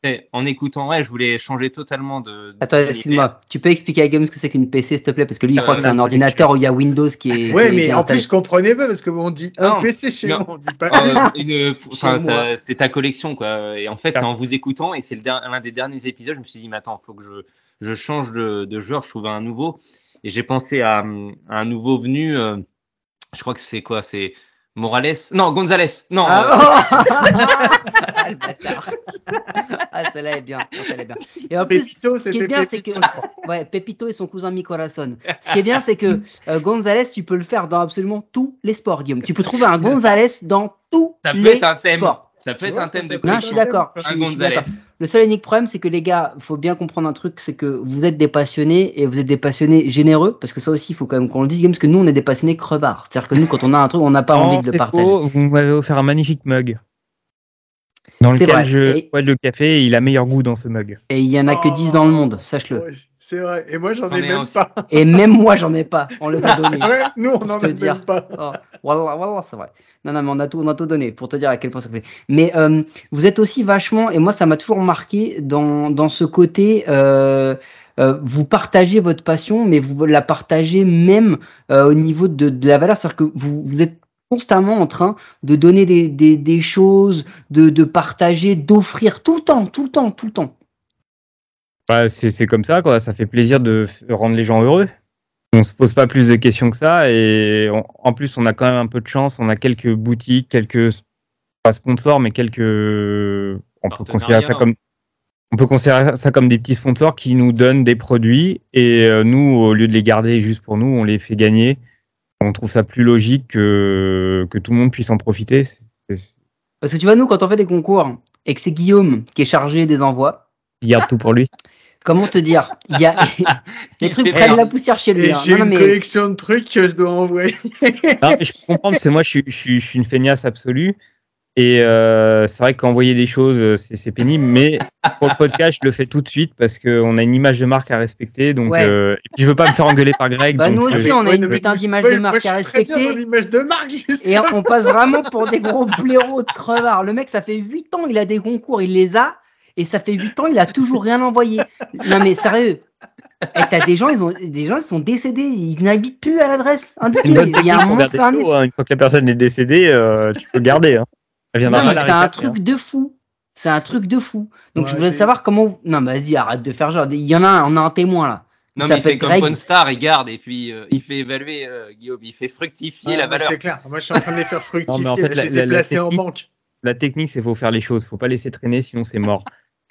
c'était en écoutant. Ouais, je voulais changer totalement de. de- Attends, excuse-moi. Tu peux expliquer à Guillaume ce que c'est qu'une PC, s'il te plaît? Parce que lui, il Euh, croit que c'est un ordinateur où il y a Windows qui est. Ouais, qui est mais en plus, je comprenais pas parce que on dit un Non, PC chez non. moi, on dit pas. Euh, c'est ta collection, quoi. Et en fait, Ah. c'est en vous écoutant, et c'est l'un des derniers épisodes, je me suis dit, mais attends, faut que je, je change de, de joueur, je trouve un nouveau. Et j'ai pensé à, à un nouveau venu, euh, je crois que c'est quoi? C'est Morales? Non, Gonzalez Non, euh, Ah, oh Ah, le bâtard. Ah, celle-là est bien. Ah, celle-là est bien. Et en plus, Pépito, ce qui est bien, c'est que ouais, Pepito et son cousin Mi Corazon. Ce qui est bien, c'est que euh, Gonzalez, tu peux le faire dans absolument tous les sports, Guillaume. Tu peux trouver un Gonzalez dans ça peut les être un thème. sports. Ça peut être un thème de Non, je suis d'accord. Le seul et unique problème, c'est que les gars, faut bien comprendre un truc, c'est que vous êtes des passionnés et vous êtes des passionnés généreux, parce que ça aussi, il faut quand même qu'on le dise, parce que nous, on est des passionnés crevards. C'est-à-dire que nous, quand on a un truc, on n'a pas Non, envie de le c'est partager. faux. Vous m'avez offert un magnifique mug. Dans lequel vrai. je Et- bois le café et il a meilleur goût dans ce mug. Et il y en a que Oh. 10 dans le monde, sache-le. Ouais, c'est vrai. Et moi, j'en ai même pas. Et même moi, j'en ai pas. On les a donnés. Nous, on en te a dire. même pas. Oh, voilà, voilà, c'est vrai. Non, non, mais on a tout, on a tout donné pour te dire à quel point ça fait. Mais euh, vous êtes aussi vachement, et moi ça m'a toujours marqué dans, dans ce côté, euh, euh, vous partagez votre passion, mais vous la partagez même euh, au niveau de, de la valeur. C'est-à-dire que vous, vous êtes constamment en train de donner des, des, des choses, de, de partager, d'offrir tout le temps, tout le temps, tout le temps. Bah, c'est c'est comme ça, quoi. Ça fait plaisir de rendre les gens heureux. On se pose pas plus de questions que ça et on- en plus on a quand même un peu de chance. On a quelques boutiques, quelques pas sponsors, mais quelques on peut considérer ça comme on peut considérer ça comme des petits sponsors qui nous donnent des produits et euh, nous au lieu de les garder juste pour nous, on les fait gagner. On trouve ça plus logique que que tout le monde puisse en profiter. Parce que tu vois, nous, quand on fait des concours et que c'est Guillaume qui est chargé des envois, Il garde tout pour lui. comment te dire? Il y a les Il trucs prennent peur. la poussière chez lui. Hein. j'ai une mais- collection de trucs que je dois envoyer. Non, mais je peux comprendre, parce que moi, je je suis une feignasse absolue. Et euh, c'est vrai qu'envoyer des choses, euh, c'est pénible. Mais pour le podcast, je le fais tout de suite parce qu'on a une image de marque à respecter. Donc, Ouais. euh, je veux pas me faire engueuler par Greg. Bah, donc, nous euh, aussi, on a une putain d'image de moi, marque à suis très bien respecter. dans l'image de marque. Et on passe vraiment pour des gros blaireaux de crevards. Le mec, ça fait 8 ans, il a des concours, il les a. Et ça fait 8 ans, il a toujours rien envoyé. Non, mais sérieux. Et t'as des gens, ils ont, des gens, ils sont décédés, ils n'habitent plus à l'adresse c'est indiquée. une bonne Il y a un un hein. Une fois que la personne est décédée, euh, tu peux le garder. Hein. Elle viendra Non, pas mais la c'est un truc de fou. C'est un truc de fou. Donc Ouais, je voudrais c'est- savoir comment. Non, mais vas-y, arrête de faire genre. Il y en a un, on a un témoin là. Non, mais il fait s'appelle comme. Ponstar, il garde et puis euh, il fait évaluer, euh, Guillaume, il fait fructifier la valeur. C'est clair. Moi, je suis en train de les faire fructifier. Non, mais en fait, je la- les ai la- la placés en technique- banque. La technique, c'est faut faire les choses. Faut pas laisser traîner, sinon c'est mort.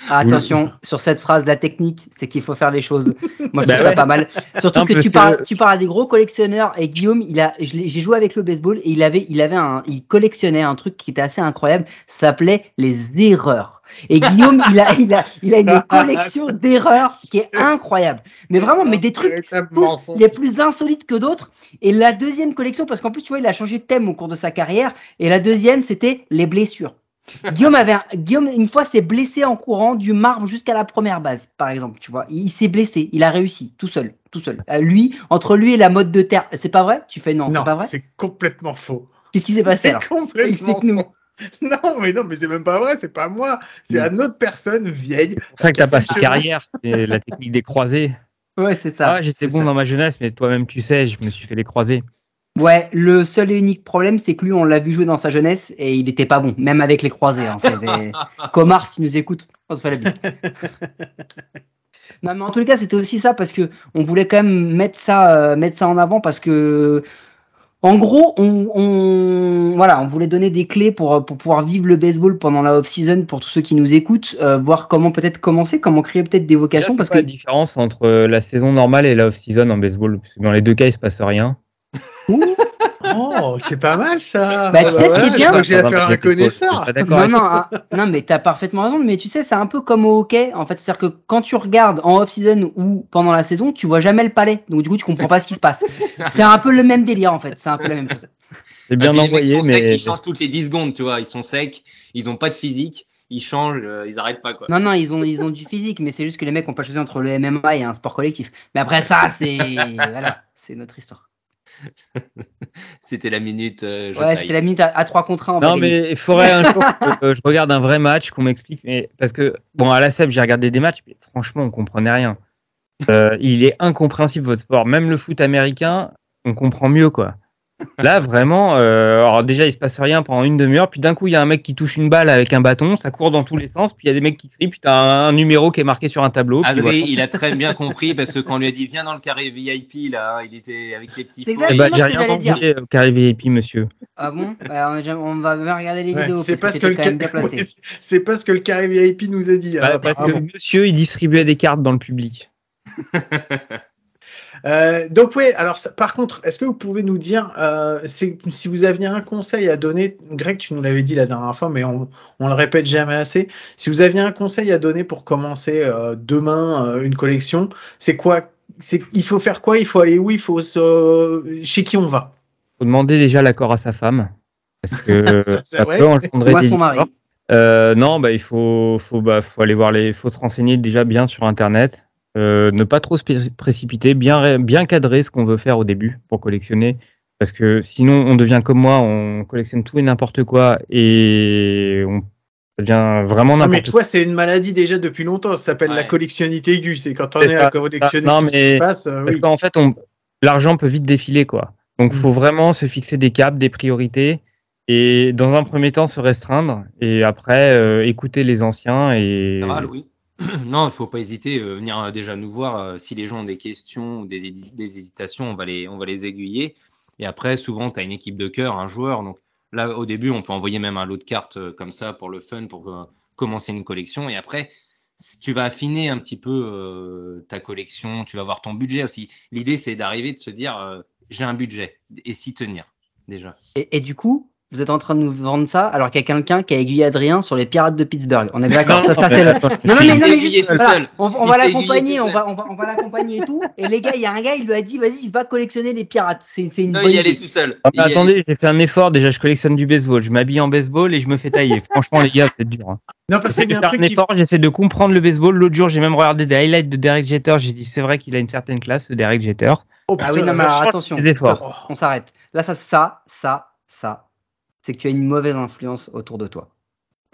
Ah, attention, sur cette phrase, la technique, c'est qu'il faut faire les choses. Moi, je Bah trouve ça ouais. pas mal. Surtout Non, que tu que- parles, tu parles à des gros collectionneurs et Guillaume, il a, j'ai joué avec le baseball et il avait, il avait un, il collectionnait un truc qui était assez incroyable. Ça s'appelait les erreurs. Et Guillaume, il a, il a, il a une collection d'erreurs qui est incroyable. Mais vraiment, mais des trucs tous mensonge. les plus insolites que d'autres. Et la deuxième collection, parce qu'en plus, tu vois, il a changé de thème au cours de sa carrière. Et la deuxième, c'était les blessures. Guillaume avait un- Guillaume une fois s'est blessé en courant du marbre jusqu'à la première base, par exemple. Tu vois, il, il s'est blessé, il a réussi tout seul, tout seul. Euh, lui, entre lui et la mode de terre, c'est pas vrai? Tu fais non, c'est pas Non, vrai? c'est complètement faux. Qu'est-ce qui s'est passé C'est alors? complètement Explique-nous. faux. Non, mais non, mais c'est même pas vrai, c'est pas moi. C'est Mm. une autre personne vieille. C'est pour ça que t'as pas fait carrière. C'est la technique des croisés. Ouais, c'est ça. Ah, j'étais bon ça. dans ma jeunesse, mais toi-même, tu sais, je me suis fait les croisés. Ouais, le seul et unique problème, c'est que lui, on l'a vu jouer dans sa jeunesse et il était pas bon, même avec les croisés. Hein. Comar, si tu nous écoutes, on te fait la bise. non, mais en tout cas, c'était aussi ça parce que on voulait quand même mettre ça, euh, mettre ça en avant parce que, en gros, on, on, voilà, on voulait donner des clés pour, pour pouvoir vivre le baseball pendant la off-season pour tous ceux qui nous écoutent, euh, voir comment peut-être commencer, comment créer peut-être des vocations c'est parce que la différence entre euh, la saison normale et la off-season en baseball? Parce que dans les deux cas, il se passe rien. Ouh, Oh, c'est pas mal ça. Bah, tu sais, ce qui est je bien- crois que j'ai affaire à un connaisseur. Non, non, hein. non, mais t'as parfaitement raison. Mais tu sais, c'est un peu comme au hockey. En fait, c'est-à-dire que quand tu regardes en off-season ou pendant la saison, tu vois jamais le palais. Donc, du coup, tu comprends pas ce qui se passe. C'est un peu le même délire, en fait. C'est un peu la même chose. C'est bien mecs envoyé, sont secs, mais ils changent toutes les 10 secondes, tu vois. Ils sont secs, ils ont pas de physique, ils changent, euh, ils arrêtent pas quoi. Non, non, ils ont, ils ont du physique, mais c'est juste que les mecs ont pas choisi entre le MMA et un sport collectif. Mais après ça, c'est, voilà, c'est notre histoire. C'était la minute. euh, je Ouais, c'était la minute à, à 3 contre 1. on va Non, mais il faudrait un jour que euh, je regarde un vrai match, qu'on m'explique. Mais parce que, bon, à la SEP, j'ai regardé des matchs, mais franchement, on comprenait rien. Euh, il est incompréhensible votre sport. Même le foot américain, on comprend mieux, quoi. Là, vraiment, euh, alors déjà, il se passe rien pendant une demi-heure, puis d'un coup, il y a un mec qui touche une balle avec un bâton, ça court dans tous les sens, puis il y a des mecs qui crient, puis t'as un, un numéro qui est marqué sur un tableau. Adré, voilà. il a très bien compris parce que quand on lui a dit viens dans le carré VIP là, il était avec les petits. Eh ben, moi, j'ai ce que rien entendu au carré VIP, monsieur. Ah bon? Bah, on, a jamais- on va même regarder les Ouais, vidéos c'est parce pas que ce que c'était le quand même bien placé. Ouais, c'est pas ce que le carré VIP nous a dit. Bah, alors, parce que monsieur, il distribuait des cartes dans le public. Euh, donc oui, alors ça- par contre, est-ce que vous pouvez nous dire euh, si vous aviez un conseil à donner, Greg, tu nous l'avais dit la dernière fois, mais on, on le répète jamais assez. Si vous aviez un conseil à donner pour commencer euh, demain euh, une collection, c'est quoi C'est il faut faire quoi? Il faut aller où? Il faut se... chez qui on va? Faut demander déjà l'accord à sa femme. Parce que Ça, peut engendrer Ou à des son mari. Euh, non, bah, il faut, faut, bah, faut aller voir les, faut se renseigner déjà bien sur Internet. Euh, ne pas trop se pré- précipiter, bien, bien cadrer ce qu'on veut faire au début pour collectionner. Parce que sinon, on devient comme moi, on collectionne tout et n'importe quoi et on devient vraiment Non, mais n'importe quoi. toi, c'est une maladie déjà depuis longtemps. Ça s'appelle la collectionnité aiguë. C'est quand on C'est est ça. à collectionner Non, tout ce qui mais- se passe. euh, oui. qu'en fait, on, l'argent peut vite défiler, quoi. Donc, Mm. faut vraiment se fixer des caps, des priorités, et dans un premier temps se restreindre, et après euh, écouter les anciens et général, oui. Non, il faut pas hésiter. euh, venir euh, déjà nous voir euh, si les gens ont des questions ou des, hési- des hésitations, on va les, aiguiller. Et après, souvent, tu as une équipe de cœur, un joueur. Donc là, au début, on peut envoyer même un lot de cartes comme ça pour le fun, pour commencer une collection. Et après, tu vas affiner un petit peu ta collection, tu vas voir ton budget aussi. L'idée, c'est d'arriver de se dire, j'ai un budget et s'y tenir déjà. Et du coup, vous êtes en train de nous vendre ça alors qu'il y a quelqu'un qui a aiguillé Adrien sur les pirates de Pittsburgh. On est d'accord. Ça, ça, c'est le- Non, non, mais, non, mais juste, voilà, on, va l'accompagner, on va, on va, on va l'accompagner et tout. Et les gars, il y a un gars, il lui a dit, vas-y, va collectionner les pirates. C'est c'est une Non, bonne il y allait tout seul. Ah, allait attendez, j'ai fait un effort. Déjà, je collectionne du baseball. Je m'habille en baseball et je me fais tailler. Franchement, les gars, c'est dur. Hein. Non, parce qu'il y J'ai a un effort. J'essaie de comprendre le baseball. L'autre jour, j'ai même regardé des highlights de Derek Jeter. J'ai dit, c'est vrai qu'il a une certaine classe, ce Derek Jeter. Oh, Ah putain, oui, non, mais attention. On s'arrête. Là, ça, ça, ça, ça, c'est que tu as une mauvaise influence autour de toi.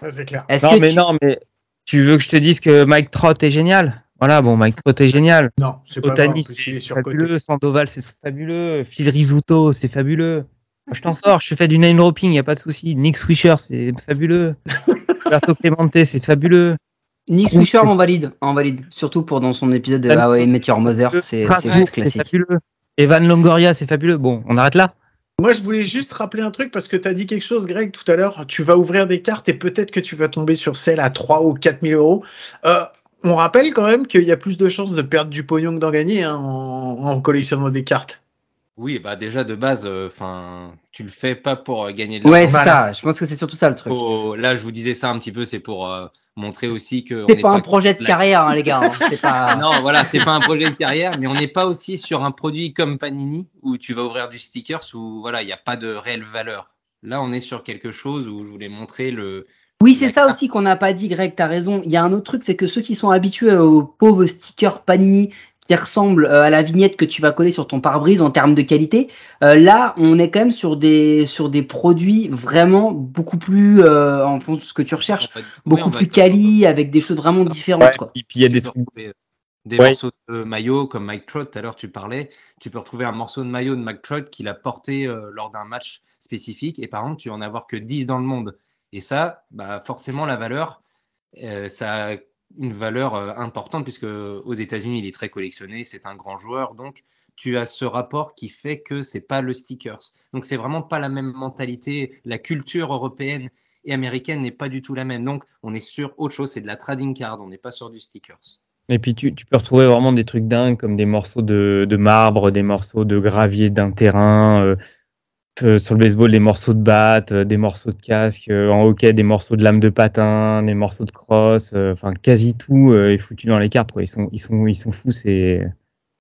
Ouais, c'est clair. Est-ce Non, que mais tu- non, mais tu veux que je te dise que Mike Trout est génial? Voilà, bon, Mike Trout est génial. Non, c'est pas vrai. Il c'est fabuleux. Sandoval, c'est fabuleux. Phil Rizzuto, c'est fabuleux. Moi, Je t'en sors, je te fais du name dropping, y a pas de souci. Nick Swisher, c'est fabuleux. Roberto Clemente, c'est fabuleux. Nick Swisher, on valide, on valide. Surtout pour dans son épisode de Ah ouais, Smith, Met Your Mother, c'est classique. fabuleux. Evan Longoria, c'est fabuleux. Bon, on arrête là. Moi, je voulais juste rappeler un truc parce que tu as dit quelque chose, Greg, tout à l'heure. Tu vas ouvrir des cartes et peut-être que tu vas tomber sur celle à 3 ou 4 000 euros. Euh, on rappelle quand même qu'il y a plus de chances de perdre du pognon que d'en gagner hein, en, en collectionnant des cartes. Oui, bah déjà de base, enfin, tu le fais pas pour euh, gagner de Ouais, l'argent. c'est Voilà. ça. Je pense que c'est surtout ça le truc. Faut- Là, je vous disais ça un petit peu, c'est pour euh, montrer aussi que. on C'est n'est pas un projet de la- carrière, hein, les gars. hein. C'est pas. Non, voilà, c'est pas un projet de carrière, mais on n'est pas aussi sur un produit comme Panini où tu vas ouvrir du stickers où voilà, il n'y a pas de réelle valeur. Là, on est sur quelque chose où je voulais montrer le. Oui, c'est ça aussi qu'on n'a pas dit, Greg, t'as raison. Il y a un autre truc, c'est que ceux qui sont habitués aux pauvres stickers Panini qui ressemblent euh, à la vignette que tu vas coller sur ton pare-brise en termes de qualité, euh, là, on est quand même sur des, sur des produits vraiment beaucoup plus, euh, en fonction de ce que tu recherches, beaucoup plus quali, avec des choses vraiment différentes. Ouais, Quoi. et puis il y a des trucs. Des Ouais. morceaux de maillot comme Mike Trout, tout à l'heure tu parlais, tu peux retrouver un morceau de maillot de Mike Trout qu'il a porté euh, lors d'un match spécifique et par contre tu en avoir que 10 dans le monde. Et ça, bah, forcément la valeur, euh, ça a une valeur euh, importante puisque aux États-Unis il est très collectionné, c'est un grand joueur, donc tu as ce rapport qui fait que c'est pas le stickers. Donc c'est vraiment pas la même mentalité, la culture européenne et américaine n'est pas du tout la même. Donc on est sur autre chose, c'est de la trading card, on n'est pas sur du stickers. Et puis tu, peux retrouver vraiment des trucs dingues comme des morceaux de, marbre, des morceaux de gravier d'un terrain. euh, sur le baseball, des morceaux de batte, euh, des morceaux de casque, euh, en hockey, des morceaux de lame de patin, des morceaux de crosse, euh, enfin quasi tout euh, est foutu dans les cartes. Quoi. Ils sont, ils sont, ils sont fous. C'est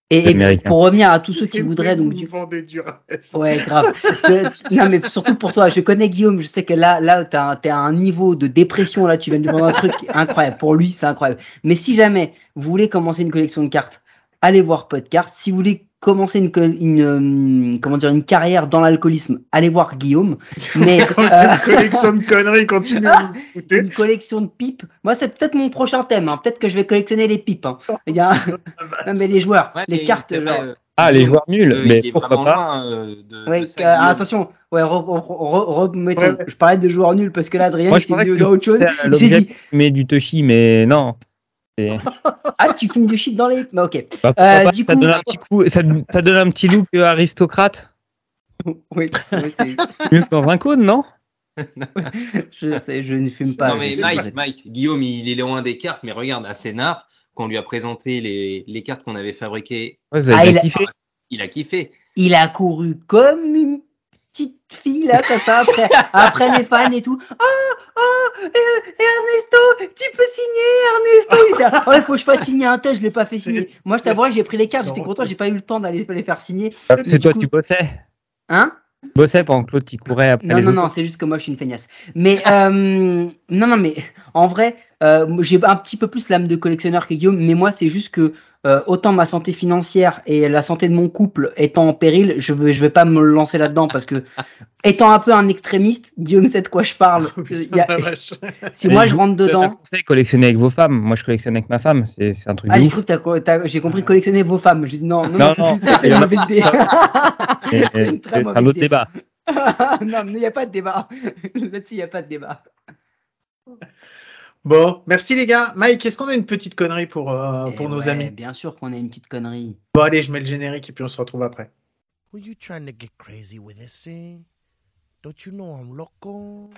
Et, et pour revenir à tous ceux qui voudraient, donc du rêve. Ouais, grave. Je- non, mais surtout pour toi, je connais Guillaume, je sais que là, là, t'es à un niveau de dépression, là, tu viens de lui vendre un truc incroyable. Pour lui, c'est incroyable. Mais si jamais vous voulez commencer une collection de cartes, allez voir Podcart. Si vous voulez commencer une, euh, comment dire, une carrière dans l'alcoolisme, allez voir Guillaume. Mais, euh, c'est une collection de conneries, continue à nous écouter. une collection de pipes, moi, c'est peut-être mon prochain thème, hein. Peut-être que je vais collectionner les pipes, hein. Il y a, non, mais les joueurs, Ouais, les cartes, genre. euh, ah les joueurs nuls, euh, mais pourquoi pas loin, euh, de, Ouais, de ça, euh, Guillaume. attention, ouais, re- re- re- remettons. Ouais, ouais. Je parlais de joueurs nuls parce que là, Adrien, il s'est mis dans autre chose. C'était Il s'est l'objet dit, mais du Toshi, mais non. Ah, tu fumes du shit dans les. Mais ok. Bah, Euh, pas, du ça coup- donne un petit coup, ça, ça donne un petit look euh, aristocrate. Oui, oui, c'est- Mieux que dans un cône, non? Je sais, je ne fume pas. non mais Mike. Mike, Guillaume, il est loin des cartes, mais regarde, à Sénart, quand on lui a présenté les, les cartes qu'on avait fabriquées, Ouais, Ah, il a- kiffé. il a kiffé. Il a couru comme une petite fille là, comme ça, après, après les fans et tout. Oh, oh, euh, Ernesto, tu peux signer, Ernesto. Il là, Ouais, faut que je fasse signer un tel, je l'ai pas fait signer. Moi, je t'avouerai, j'ai pris les cartes, j'étais content, j'ai pas eu le temps d'aller les faire signer. C'est du toi, coup- tu bossais. Hein? Tu bossais pendant que l'autre, il courait après Non, les non, autres. non, c'est juste que moi je suis une feignasse. Mais euh, non, non, mais en vrai, euh, j'ai un petit peu plus l'âme de collectionneur que Guillaume, mais moi c'est juste que euh, autant ma santé financière et la santé de mon couple étant en péril, je vais, je vais pas me lancer là-dedans parce que étant un peu un extrémiste, Guillaume sait de quoi je parle. Y a- La vache. si Et moi je rentre dedans, conseil, collectionnez avec vos femmes. Moi, je collectionne avec ma femme. C'est c'est un truc ah j'ai cru que t'as co- t'as- j'ai compris collectionner vos femmes. J'ai dit non, non, non, Non, c'est- c'est une a- mauvaise idée. C'est et- une très C'est mauvaise un autre idée. débat. non, il n'y a pas de débat. Là-dessus, il n'y a pas de débat. Bon, merci les gars. Mike, est-ce qu'on a une petite connerie pour, euh, Eh pour nos ouais, amis? Bien sûr qu'on a une petite connerie. Bon, allez, je mets le générique et puis on se retrouve après. Were you trying to get crazy with this thing? Don't you know I'm loco?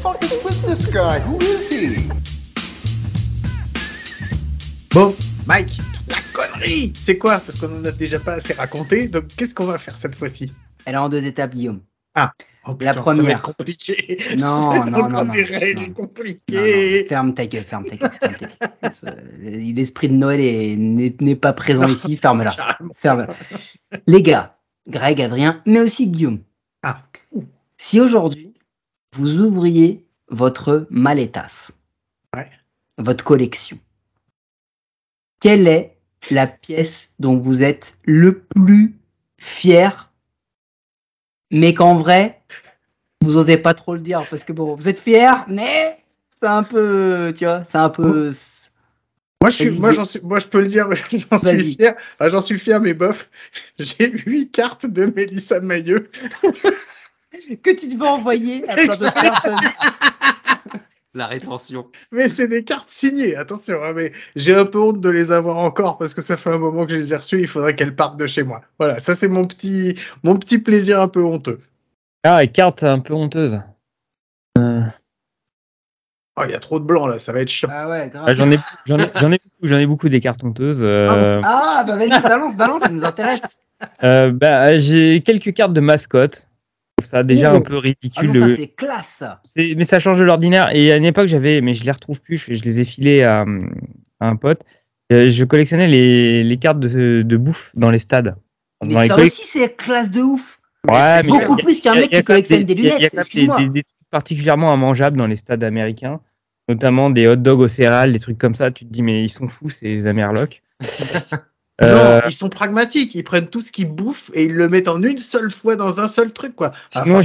fuck is with this guy? Who is he? Bon, Mike, c'est quoi? Parce qu'on en a déjà pas assez raconté. Donc, qu'est-ce qu'on va faire cette fois-ci? Elle est en deux étapes, Guillaume. Oh, La Ça va première. être compliqué. Non, non, non, non. Non. Non, compliquées. ferme ta gueule, ferme ta gueule. L'esprit de Noël est- n'est pas présent ici, ferme-la. Ferme-la. Les gars, Greg, Adrien, mais aussi Guillaume. Ah. Si aujourd'hui, vous ouvriez votre maletas, Ouais. votre collection, quelle est la pièce dont vous êtes le plus fier, mais qu'en vrai, vous osez pas trop le dire parce que bon, vous êtes fier, mais c'est un peu, tu vois, c'est un peu. Moi, je suis, moi, j'en suis, moi, je peux le dire, j'en suis fier. Ah, j'en suis fier, mais bof. J'ai huit cartes de Mélissa Mailleux. que tu devais envoyer à plein d'autres personnes. La rétention. Mais c'est des cartes signées, attention. hein, mais j'ai un peu honte de les avoir encore parce que ça fait un moment que je les ai reçues. Il faudrait qu'elles partent de chez moi. Voilà, ça c'est mon petit, mon petit plaisir un peu honteux. Ah, et carte un peu honteuse. Euh, Oh, il y a trop de blanc là, ça va être chiant. Ah ouais, grave. ah, j'en ai, j'en ai, j'en ai beaucoup, j'en ai beaucoup des cartes honteuses. euh, Ah bah vas-y, balance, balance, ça nous intéresse. euh, bah, j'ai quelques cartes de mascotte. Ça déjà Oh. un peu Ah ridicule. non, de- ça c'est classe mais ça change de l'ordinaire. Et à une époque, j'avais, mais je les retrouve plus. Je, je les ai filés à, à un pote. Euh, je collectionnais les, les cartes de, de bouffe dans les stades. Mais Dans ça aussi c'est classe de ouf. Ouais, mais Beaucoup y a- plus qu'un y mec y qui collectionne des il y a- il y a lunettes. Des, des- des trucs particulièrement immangeables dans les stades américains, notamment des hot dogs au céréales, des trucs comme ça. Tu te dis, mais ils sont fous, ces Amerlocs. Euh, Non, ils sont pragmatiques. Ils prennent tout ce qu'ils bouffent et ils le mettent en une seule fois dans un seul truc, quoi. Ah, Sinon,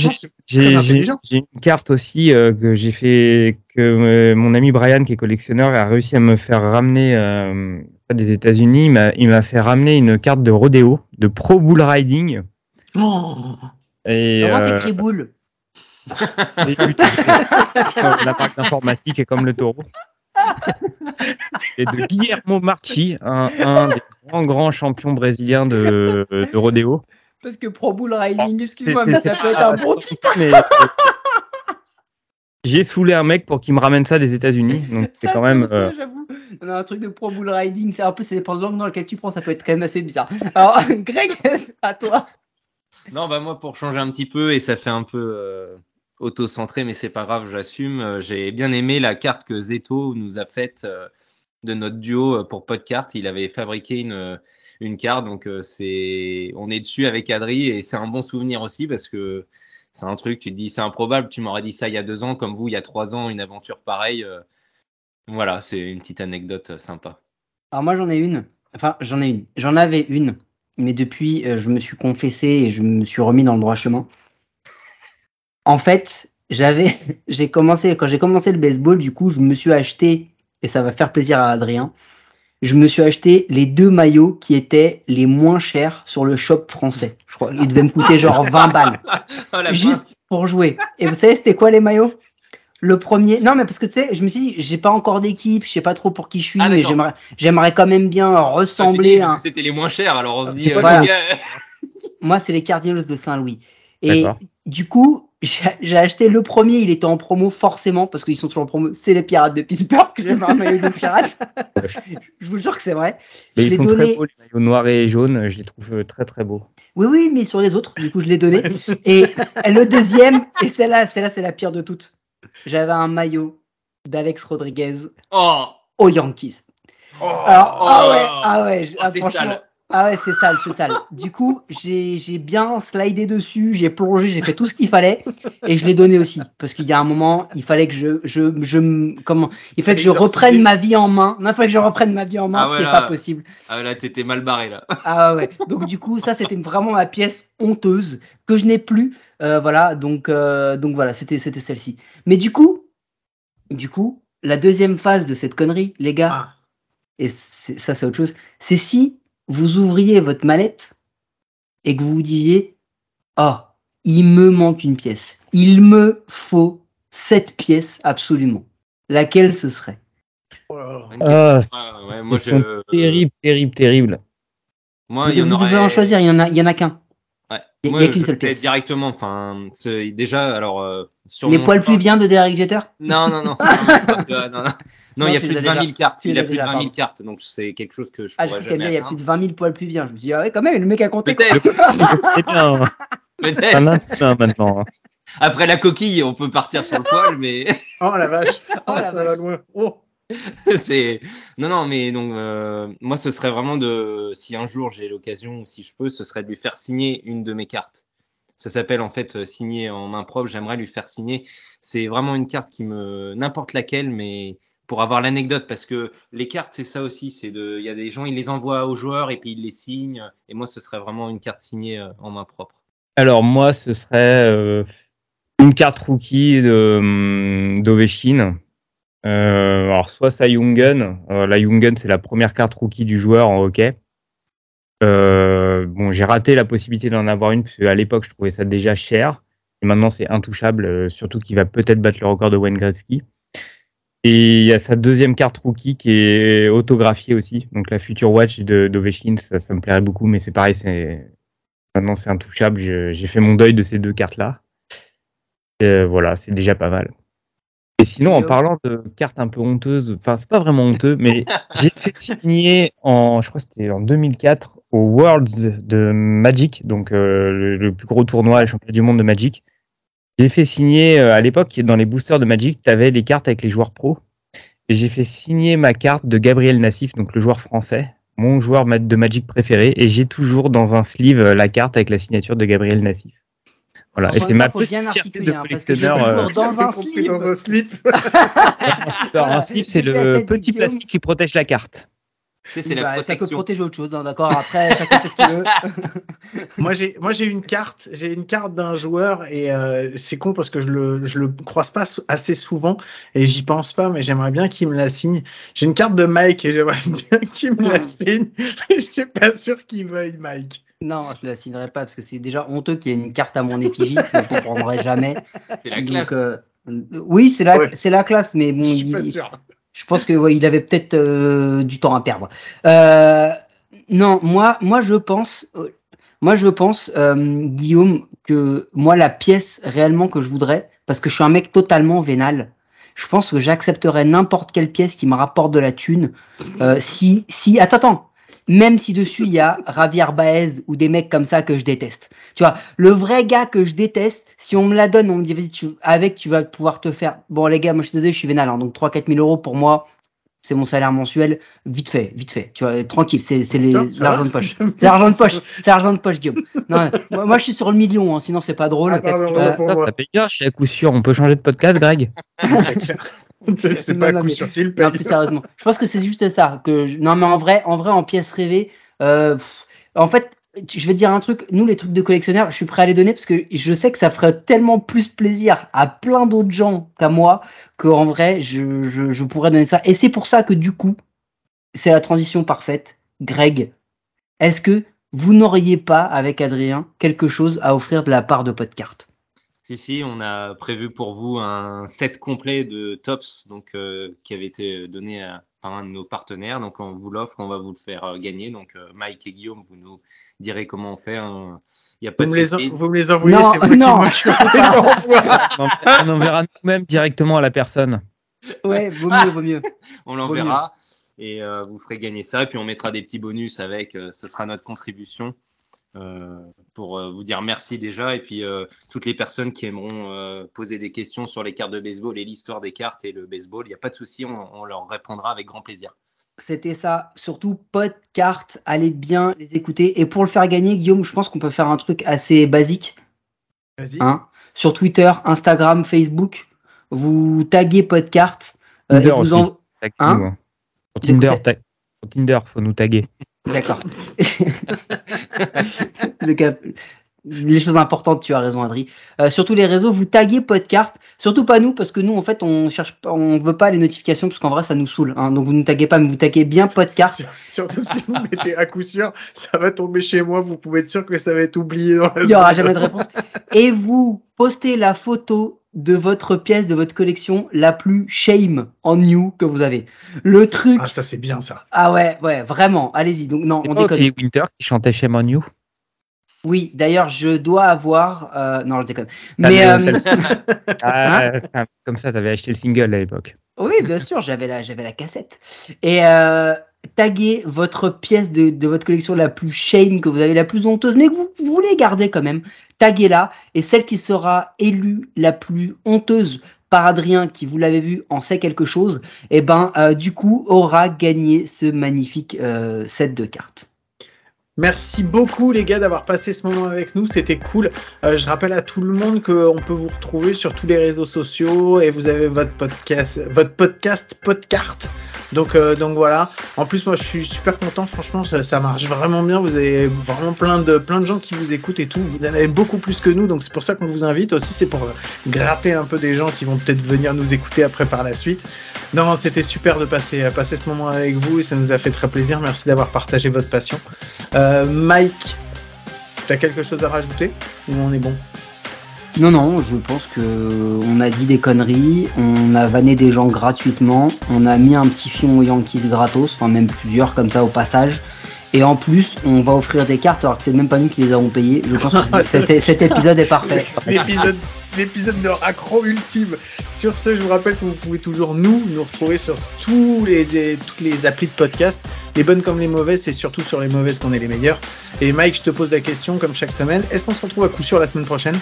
J'ai une carte aussi euh, que j'ai fait que euh, mon ami Brian qui est collectionneur a réussi à me faire ramener euh, des États-Unis. Il m'a- fait ramener une carte de rodéo, de pro bull riding. Oh. Et Comment euh, t'écris boule et tu- tu- la marque d'informatique est comme le taureau. Et de Guillermo Marchi, un, un des grands grands champions brésiliens de, de rodéo. Parce que Pro Bull Riding, C'est- excuse-moi, mais ça peut être un bon mais, euh, J'ai saoulé un mec pour qu'il me ramène ça des États-Unis. Donc c'est quand même. euh, J'avoue. On a un truc de pro bull riding. C'est un peu, c'est dépend de l'angle dans lequel tu prends. Ça peut être quand même assez bizarre. Alors, Greg, à toi. Non, bah moi, pour changer un petit peu, et ça fait un peu euh, auto-centré, mais c'est pas grave, j'assume. euh, J'ai bien aimé la carte que Zeto nous a faite euh, de notre duo euh, pour Podcart. Il avait fabriqué une, une carte, donc on est dessus avec Adri, et c'est un bon souvenir aussi parce que c'est un truc, tu te dis, c'est improbable, tu m'aurais dit ça il y a deux ans, comme vous, il y a trois ans, une aventure pareille. voilà, c'est une petite anecdote sympa. Alors moi j'en ai une. Enfin j'en ai une. J'en avais une, mais depuis je me suis confessé et je me suis remis dans le droit chemin. En fait, j'avais, j'ai commencé quand j'ai commencé le baseball, du coup je me suis acheté et ça va faire plaisir à Adrien. Je me suis acheté les deux maillots qui étaient les moins chers sur le shop français. Je crois ils devaient me coûter genre 20 balles Oh, juste pour jouer. Et vous savez, c'était quoi les maillots? Le premier, non, mais parce que tu sais, je me suis dit, j'ai pas encore d'équipe, je sais pas trop pour qui je suis, Ah, mais j'aimerais, j'aimerais quand même bien ressembler Parce à. que C'était les moins chers, alors on se dit, C'est euh, Moi, c'est les Cardinals de Saint-Louis. Et du coup, j'ai acheté le premier, il était en promo forcément, parce qu'ils sont toujours en promo. C'est les Pirates de Pittsburgh. J'avais un maillot de Pirates. je vous jure que c'est vrai. Mais je ils l'ai sont donné. très beaux, les maillots noirs et jaunes. Je les trouve euh, très très beaux. Oui, oui, mais sur les autres, du coup, je l'ai donné. Et le deuxième, et celle-là, celle-là, c'est la pire de toutes. J'avais un maillot d'Alex Rodriguez Oh, aux Yankees. Oh, Alors, oh, ah ouais, ah ouais, oh, ah, c'est franchement, sale. Ah ouais, c'est sale, c'est sale. Du coup, j'ai j'ai bien slidé dessus, j'ai plongé, j'ai fait tout ce qu'il fallait et je l'ai donné aussi parce qu'il y a un moment, il fallait que je je je me- comment, il fallait que je reprenne ma vie en main. Non, il fallait que je reprenne ma vie en main, Ah ouais, c'était pas possible. ah là, t'étais mal barré là. Ah ouais. Donc du coup, ça c'était vraiment ma pièce honteuse que je n'ai plus. Euh, voilà, donc euh, donc voilà, c'était c'était celle-ci. Mais du coup, du coup, la deuxième phase de cette connerie, les gars, Ah. et ça c'est autre chose, c'est si vous ouvriez votre mallette et que vous vous disiez Oh, il me manque une pièce. Il me faut cette pièce absolument. Laquelle ce serait? Oh là là. Ah, Ouais, moi, je, terribles, terribles, terribles. moi, Vous, il y en vous devez aurait- en choisir, il y en a, il y en a qu'un. Ouais. Il y a- a qu'une seule pièce. Directement, enfin, c'est- déjà, alors. euh, sur Les mon poils plus bien de Derek Jeter? Non, non, non. non, non, non, non. Il y a plus de as 20 000 déjà. cartes. Il y a plus de déjà, 20 000 pardon. cartes, donc c'est quelque chose que je Ah, je crois qu'il y jamais a plus de 20 000 poils plus bien. Je me suis dit, ah ouais, quand même, le mec a compté. Peut-être, C'est bien. hein. peut-être. Un instinct maintenant. hein. Après la coquille, on peut partir sur le poil, mais Oh la vache. Oh, la ça vache. va loin. Oh. c'est non, non, mais donc euh, moi, ce serait vraiment de, si un jour j'ai l'occasion ou si je peux, ce serait de lui faire signer une de mes cartes. Ça s'appelle en fait euh, signer en main propre. J'aimerais lui faire signer. C'est vraiment une carte qui me, n'importe laquelle, mais pour avoir l'anecdote, parce que les cartes, c'est ça aussi. Il y a des gens, ils les envoient aux joueurs et puis ils les signent. Et moi, ce serait vraiment une carte signée euh, en main propre. Alors moi, ce serait euh, une carte rookie de hum, d'Ovechkin. Euh, alors soit sa Jungen. Euh, la Jungen, c'est la première carte rookie du joueur en hockey. Bon, j'ai raté la possibilité d'en avoir une parce qu'à l'époque, je trouvais ça déjà cher. Et maintenant, c'est intouchable, surtout qu'il va peut-être battre le record de Wayne Gretzky. Et il y a sa deuxième carte rookie qui est autographiée aussi. Donc la Future Watch d'Ovechkin, ça, ça me plairait beaucoup, mais c'est pareil, c'est Maintenant, c'est intouchable. J'ai fait mon deuil de ces deux cartes-là. Euh, voilà, c'est déjà pas mal. Et sinon, en parlant de cartes un peu honteuses, enfin, c'est pas vraiment honteux, mais j'ai fait signer en, je crois que c'était en 2004, au Worlds de Magic, donc euh, le, le plus gros tournoi, le championnat du monde de Magic. J'ai fait signer, euh, à l'époque, dans les boosters de Magic, tu avais les cartes avec les joueurs pros. Et j'ai fait signer ma carte de Gabriel Nassif, donc le joueur français, mon joueur de Magic préféré, et j'ai toujours dans un sleeve euh, la carte avec la signature de Gabriel Nassif. Voilà, et c'est ma fois, faut bien petite fierté de hein, collectionneur. euh, dans un slip. dans un slip. Alors, un sleeve, c'est le petit plastique qui protège la carte. C'est la Bah, ça peut protection. protéger autre chose, hein, d'accord Après, chacun fait ce qu'il veut. Moi j'ai moi j'ai une carte, j'ai une carte d'un joueur et euh, c'est con parce que je le je le croise pas assez souvent et j'y pense pas mais j'aimerais bien qu'il me la signe. J'ai une carte de Mike et j'aimerais bien qu'il me la signe. je suis pas sûr qu'il veuille Mike. Non, je la signerai pas parce que c'est déjà honteux qu'il y ait une carte à mon effigie, je comprendrai jamais. C'est la Donc, classe. euh, oui, c'est la, Ouais. c'est la classe, mais bon, je suis pas il- sûr. Je pense que ouais, il avait peut-être euh, du temps à perdre. Euh, non, moi, moi je pense, euh, moi je pense, euh, Guillaume, que moi la pièce réellement que je voudrais, parce que je suis un mec totalement vénal. Je pense que j'accepterais n'importe quelle pièce qui me rapporte de la thune. Euh, si, si, attends, attends. Même si dessus il y a Javier Baez ou des mecs comme ça que je déteste. Tu vois, le vrai gars que je déteste, si on me la donne, on me dit vas-y, tu, avec tu vas pouvoir te faire. Bon les gars, moi je suis désolé, je suis vénal, hein, donc 3-4 000 euros pour moi, c'est mon salaire mensuel, vite fait, vite fait. Tu vois, tranquille, c'est l'argent de poche. C'est l'argent de poche, c'est l'argent de poche, Guillaume. Non, moi, moi, je suis sur le million, hein, sinon c'est pas drôle. Ah, pardon, Euh. Ça paye bien chez à coup sûr. On peut changer de podcast, Greg? C'est pas Non, un non, coup mais- sur qui le Non, paye. plus sérieusement. Je pense que c'est juste ça. Que je- Non, mais en vrai, en vrai, en pièces rêvées, euh, pff, en fait, je vais te dire un truc. Nous, les trucs de collectionneurs, je suis prêt à les donner parce que je sais que ça ferait tellement plus plaisir à plein d'autres gens qu'à moi qu'en vrai, je, je, je pourrais donner ça. Et c'est pour ça que du coup, c'est la transition parfaite. Greg, est-ce que vous n'auriez pas, avec Adrien, quelque chose à offrir de la part de Podcart? Si, si, on a prévu pour vous un set complet de tops donc, euh, qui avait été donné à- par un de nos partenaires. Donc, on vous l'offre, on va vous le faire euh, gagner. Donc, euh, Mike et Guillaume, vous nous direz comment on fait. hein. Il n'y a pas Vous de me, les, vous me les envoyez, Non, moi non. qui m'occupe des envois. on, on enverra nous-mêmes directement à la personne. Ouais, vaut mieux, vaut mieux. On l'enverra et euh, vous ferez gagner ça. Et puis, on mettra des petits bonus avec. euh, ce sera notre contribution. Euh, pour euh, vous dire merci déjà et puis euh, toutes les personnes qui aimeront euh, poser des questions sur les cartes de baseball et l'histoire des cartes et le baseball, il n'y a pas de souci, on- on leur répondra avec grand plaisir. C'était ça. Surtout, Podcart, allez bien les écouter. Et pour le faire gagner, Guillaume, je pense qu'on peut faire un truc assez basique. Vas-y. Hein. Sur Twitter, Instagram, Facebook, vous taguez Podcart. euh, Tinder et vous en... Tag Hein nous. Sur Tinder, Tinder, faut nous taguer. D'accord. Le cap- Les choses importantes, tu as raison, Adri. Euh, sur tous les réseaux, vous taguez Podcart. Surtout pas nous, parce que nous, en fait, on cherche pas, on veut pas les notifications, parce qu'en vrai, ça nous saoule. hein. Donc, vous ne taguez pas, mais vous taguez bien Podcart. Sur- Surtout si vous mettez à coup sûr, ça va tomber chez moi, vous pouvez être sûr que ça va être oublié dans la Il n'y aura zone. jamais de réponse. Et vous postez la photo de votre pièce, de votre collection la plus shame en new que vous avez. Le truc. Ah, ça c'est bien ça. Ah ouais, ouais, vraiment. Allez-y. Donc non, C'est on déconne. Ophélie Winter qui chantait Shame on You Oui, d'ailleurs, je dois avoir. euh, Non, je déconne. Mais euh, Ah, enfin, Comme ça, t'avais acheté le single à l'époque. oui, bien sûr, j'avais la, j'avais la cassette. Et euh, taguez votre pièce de, votre collection la plus shame que vous avez, la plus honteuse, mais que vous, voulez garder quand même. Taguez-la et celle qui sera élue la plus honteuse par Adrien, qui vous l'avez vu, en sait quelque chose. Et ben, euh, du coup, aura gagné ce magnifique euh, set de cartes. Merci beaucoup les gars d'avoir passé ce moment avec nous, c'était cool. Euh, je rappelle à tout le monde qu'on peut vous retrouver sur tous les réseaux sociaux et vous avez votre podcast, votre podcast Podcart. Donc euh, donc voilà. En plus moi je suis super content, franchement ça, ça marche vraiment bien. Vous avez vraiment plein de plein de gens qui vous écoutent et tout. Vous en avez beaucoup plus que nous, donc c'est pour ça qu'on vous invite aussi. C'est pour gratter un peu des gens qui vont peut-être venir nous écouter après par la suite. Non, c'était super de passer, passer ce moment avec vous et ça nous a fait très plaisir. Merci d'avoir partagé votre passion. Euh, Mike, t'as quelque chose à rajouter ou on est bon Non, non, je pense que on a dit des conneries, on a vanné des gens gratuitement, on a mis un petit fion aux Yankees gratos, enfin même plusieurs comme ça au passage. Et en plus, on va offrir des cartes alors que c'est même pas nous qui les avons payées. Je pense que cet, épisode est parfait. L'épisode, l'épisode de raccro ultime. Sur ce, je vous rappelle que vous pouvez toujours nous nous retrouver sur tous les toutes les applis de podcast, les bonnes comme les mauvaises, c'est surtout sur les mauvaises qu'on est les meilleurs. Et Mike, je te pose la question comme chaque semaine. Est-ce qu'on se retrouve à coup sûr la semaine prochaine?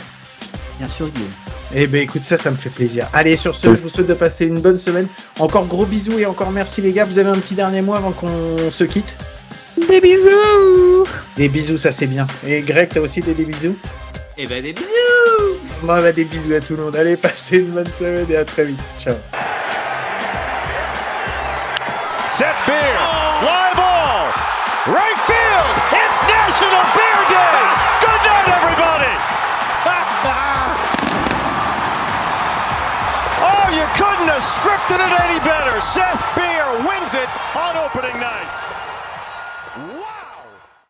Bien sûr, Guillaume. Eh ben écoute ça, ça me fait plaisir. Allez sur ce, je vous souhaite de passer une bonne semaine. Encore gros bisous et encore merci les gars. Vous avez un petit dernier mot avant qu'on se quitte? Des bisous Des bisous, ça c'est bien. Et Greg, t'as aussi des, des bisous? Et ben des bisous Moi, bah, des bisous à tout le monde. Allez, passez une bonne semaine et à très vite. Ciao. Set. Right field. It's National Beer Day. Good night, everybody. oh, you couldn't have scripted it any better. Seth Beer wins it on opening night.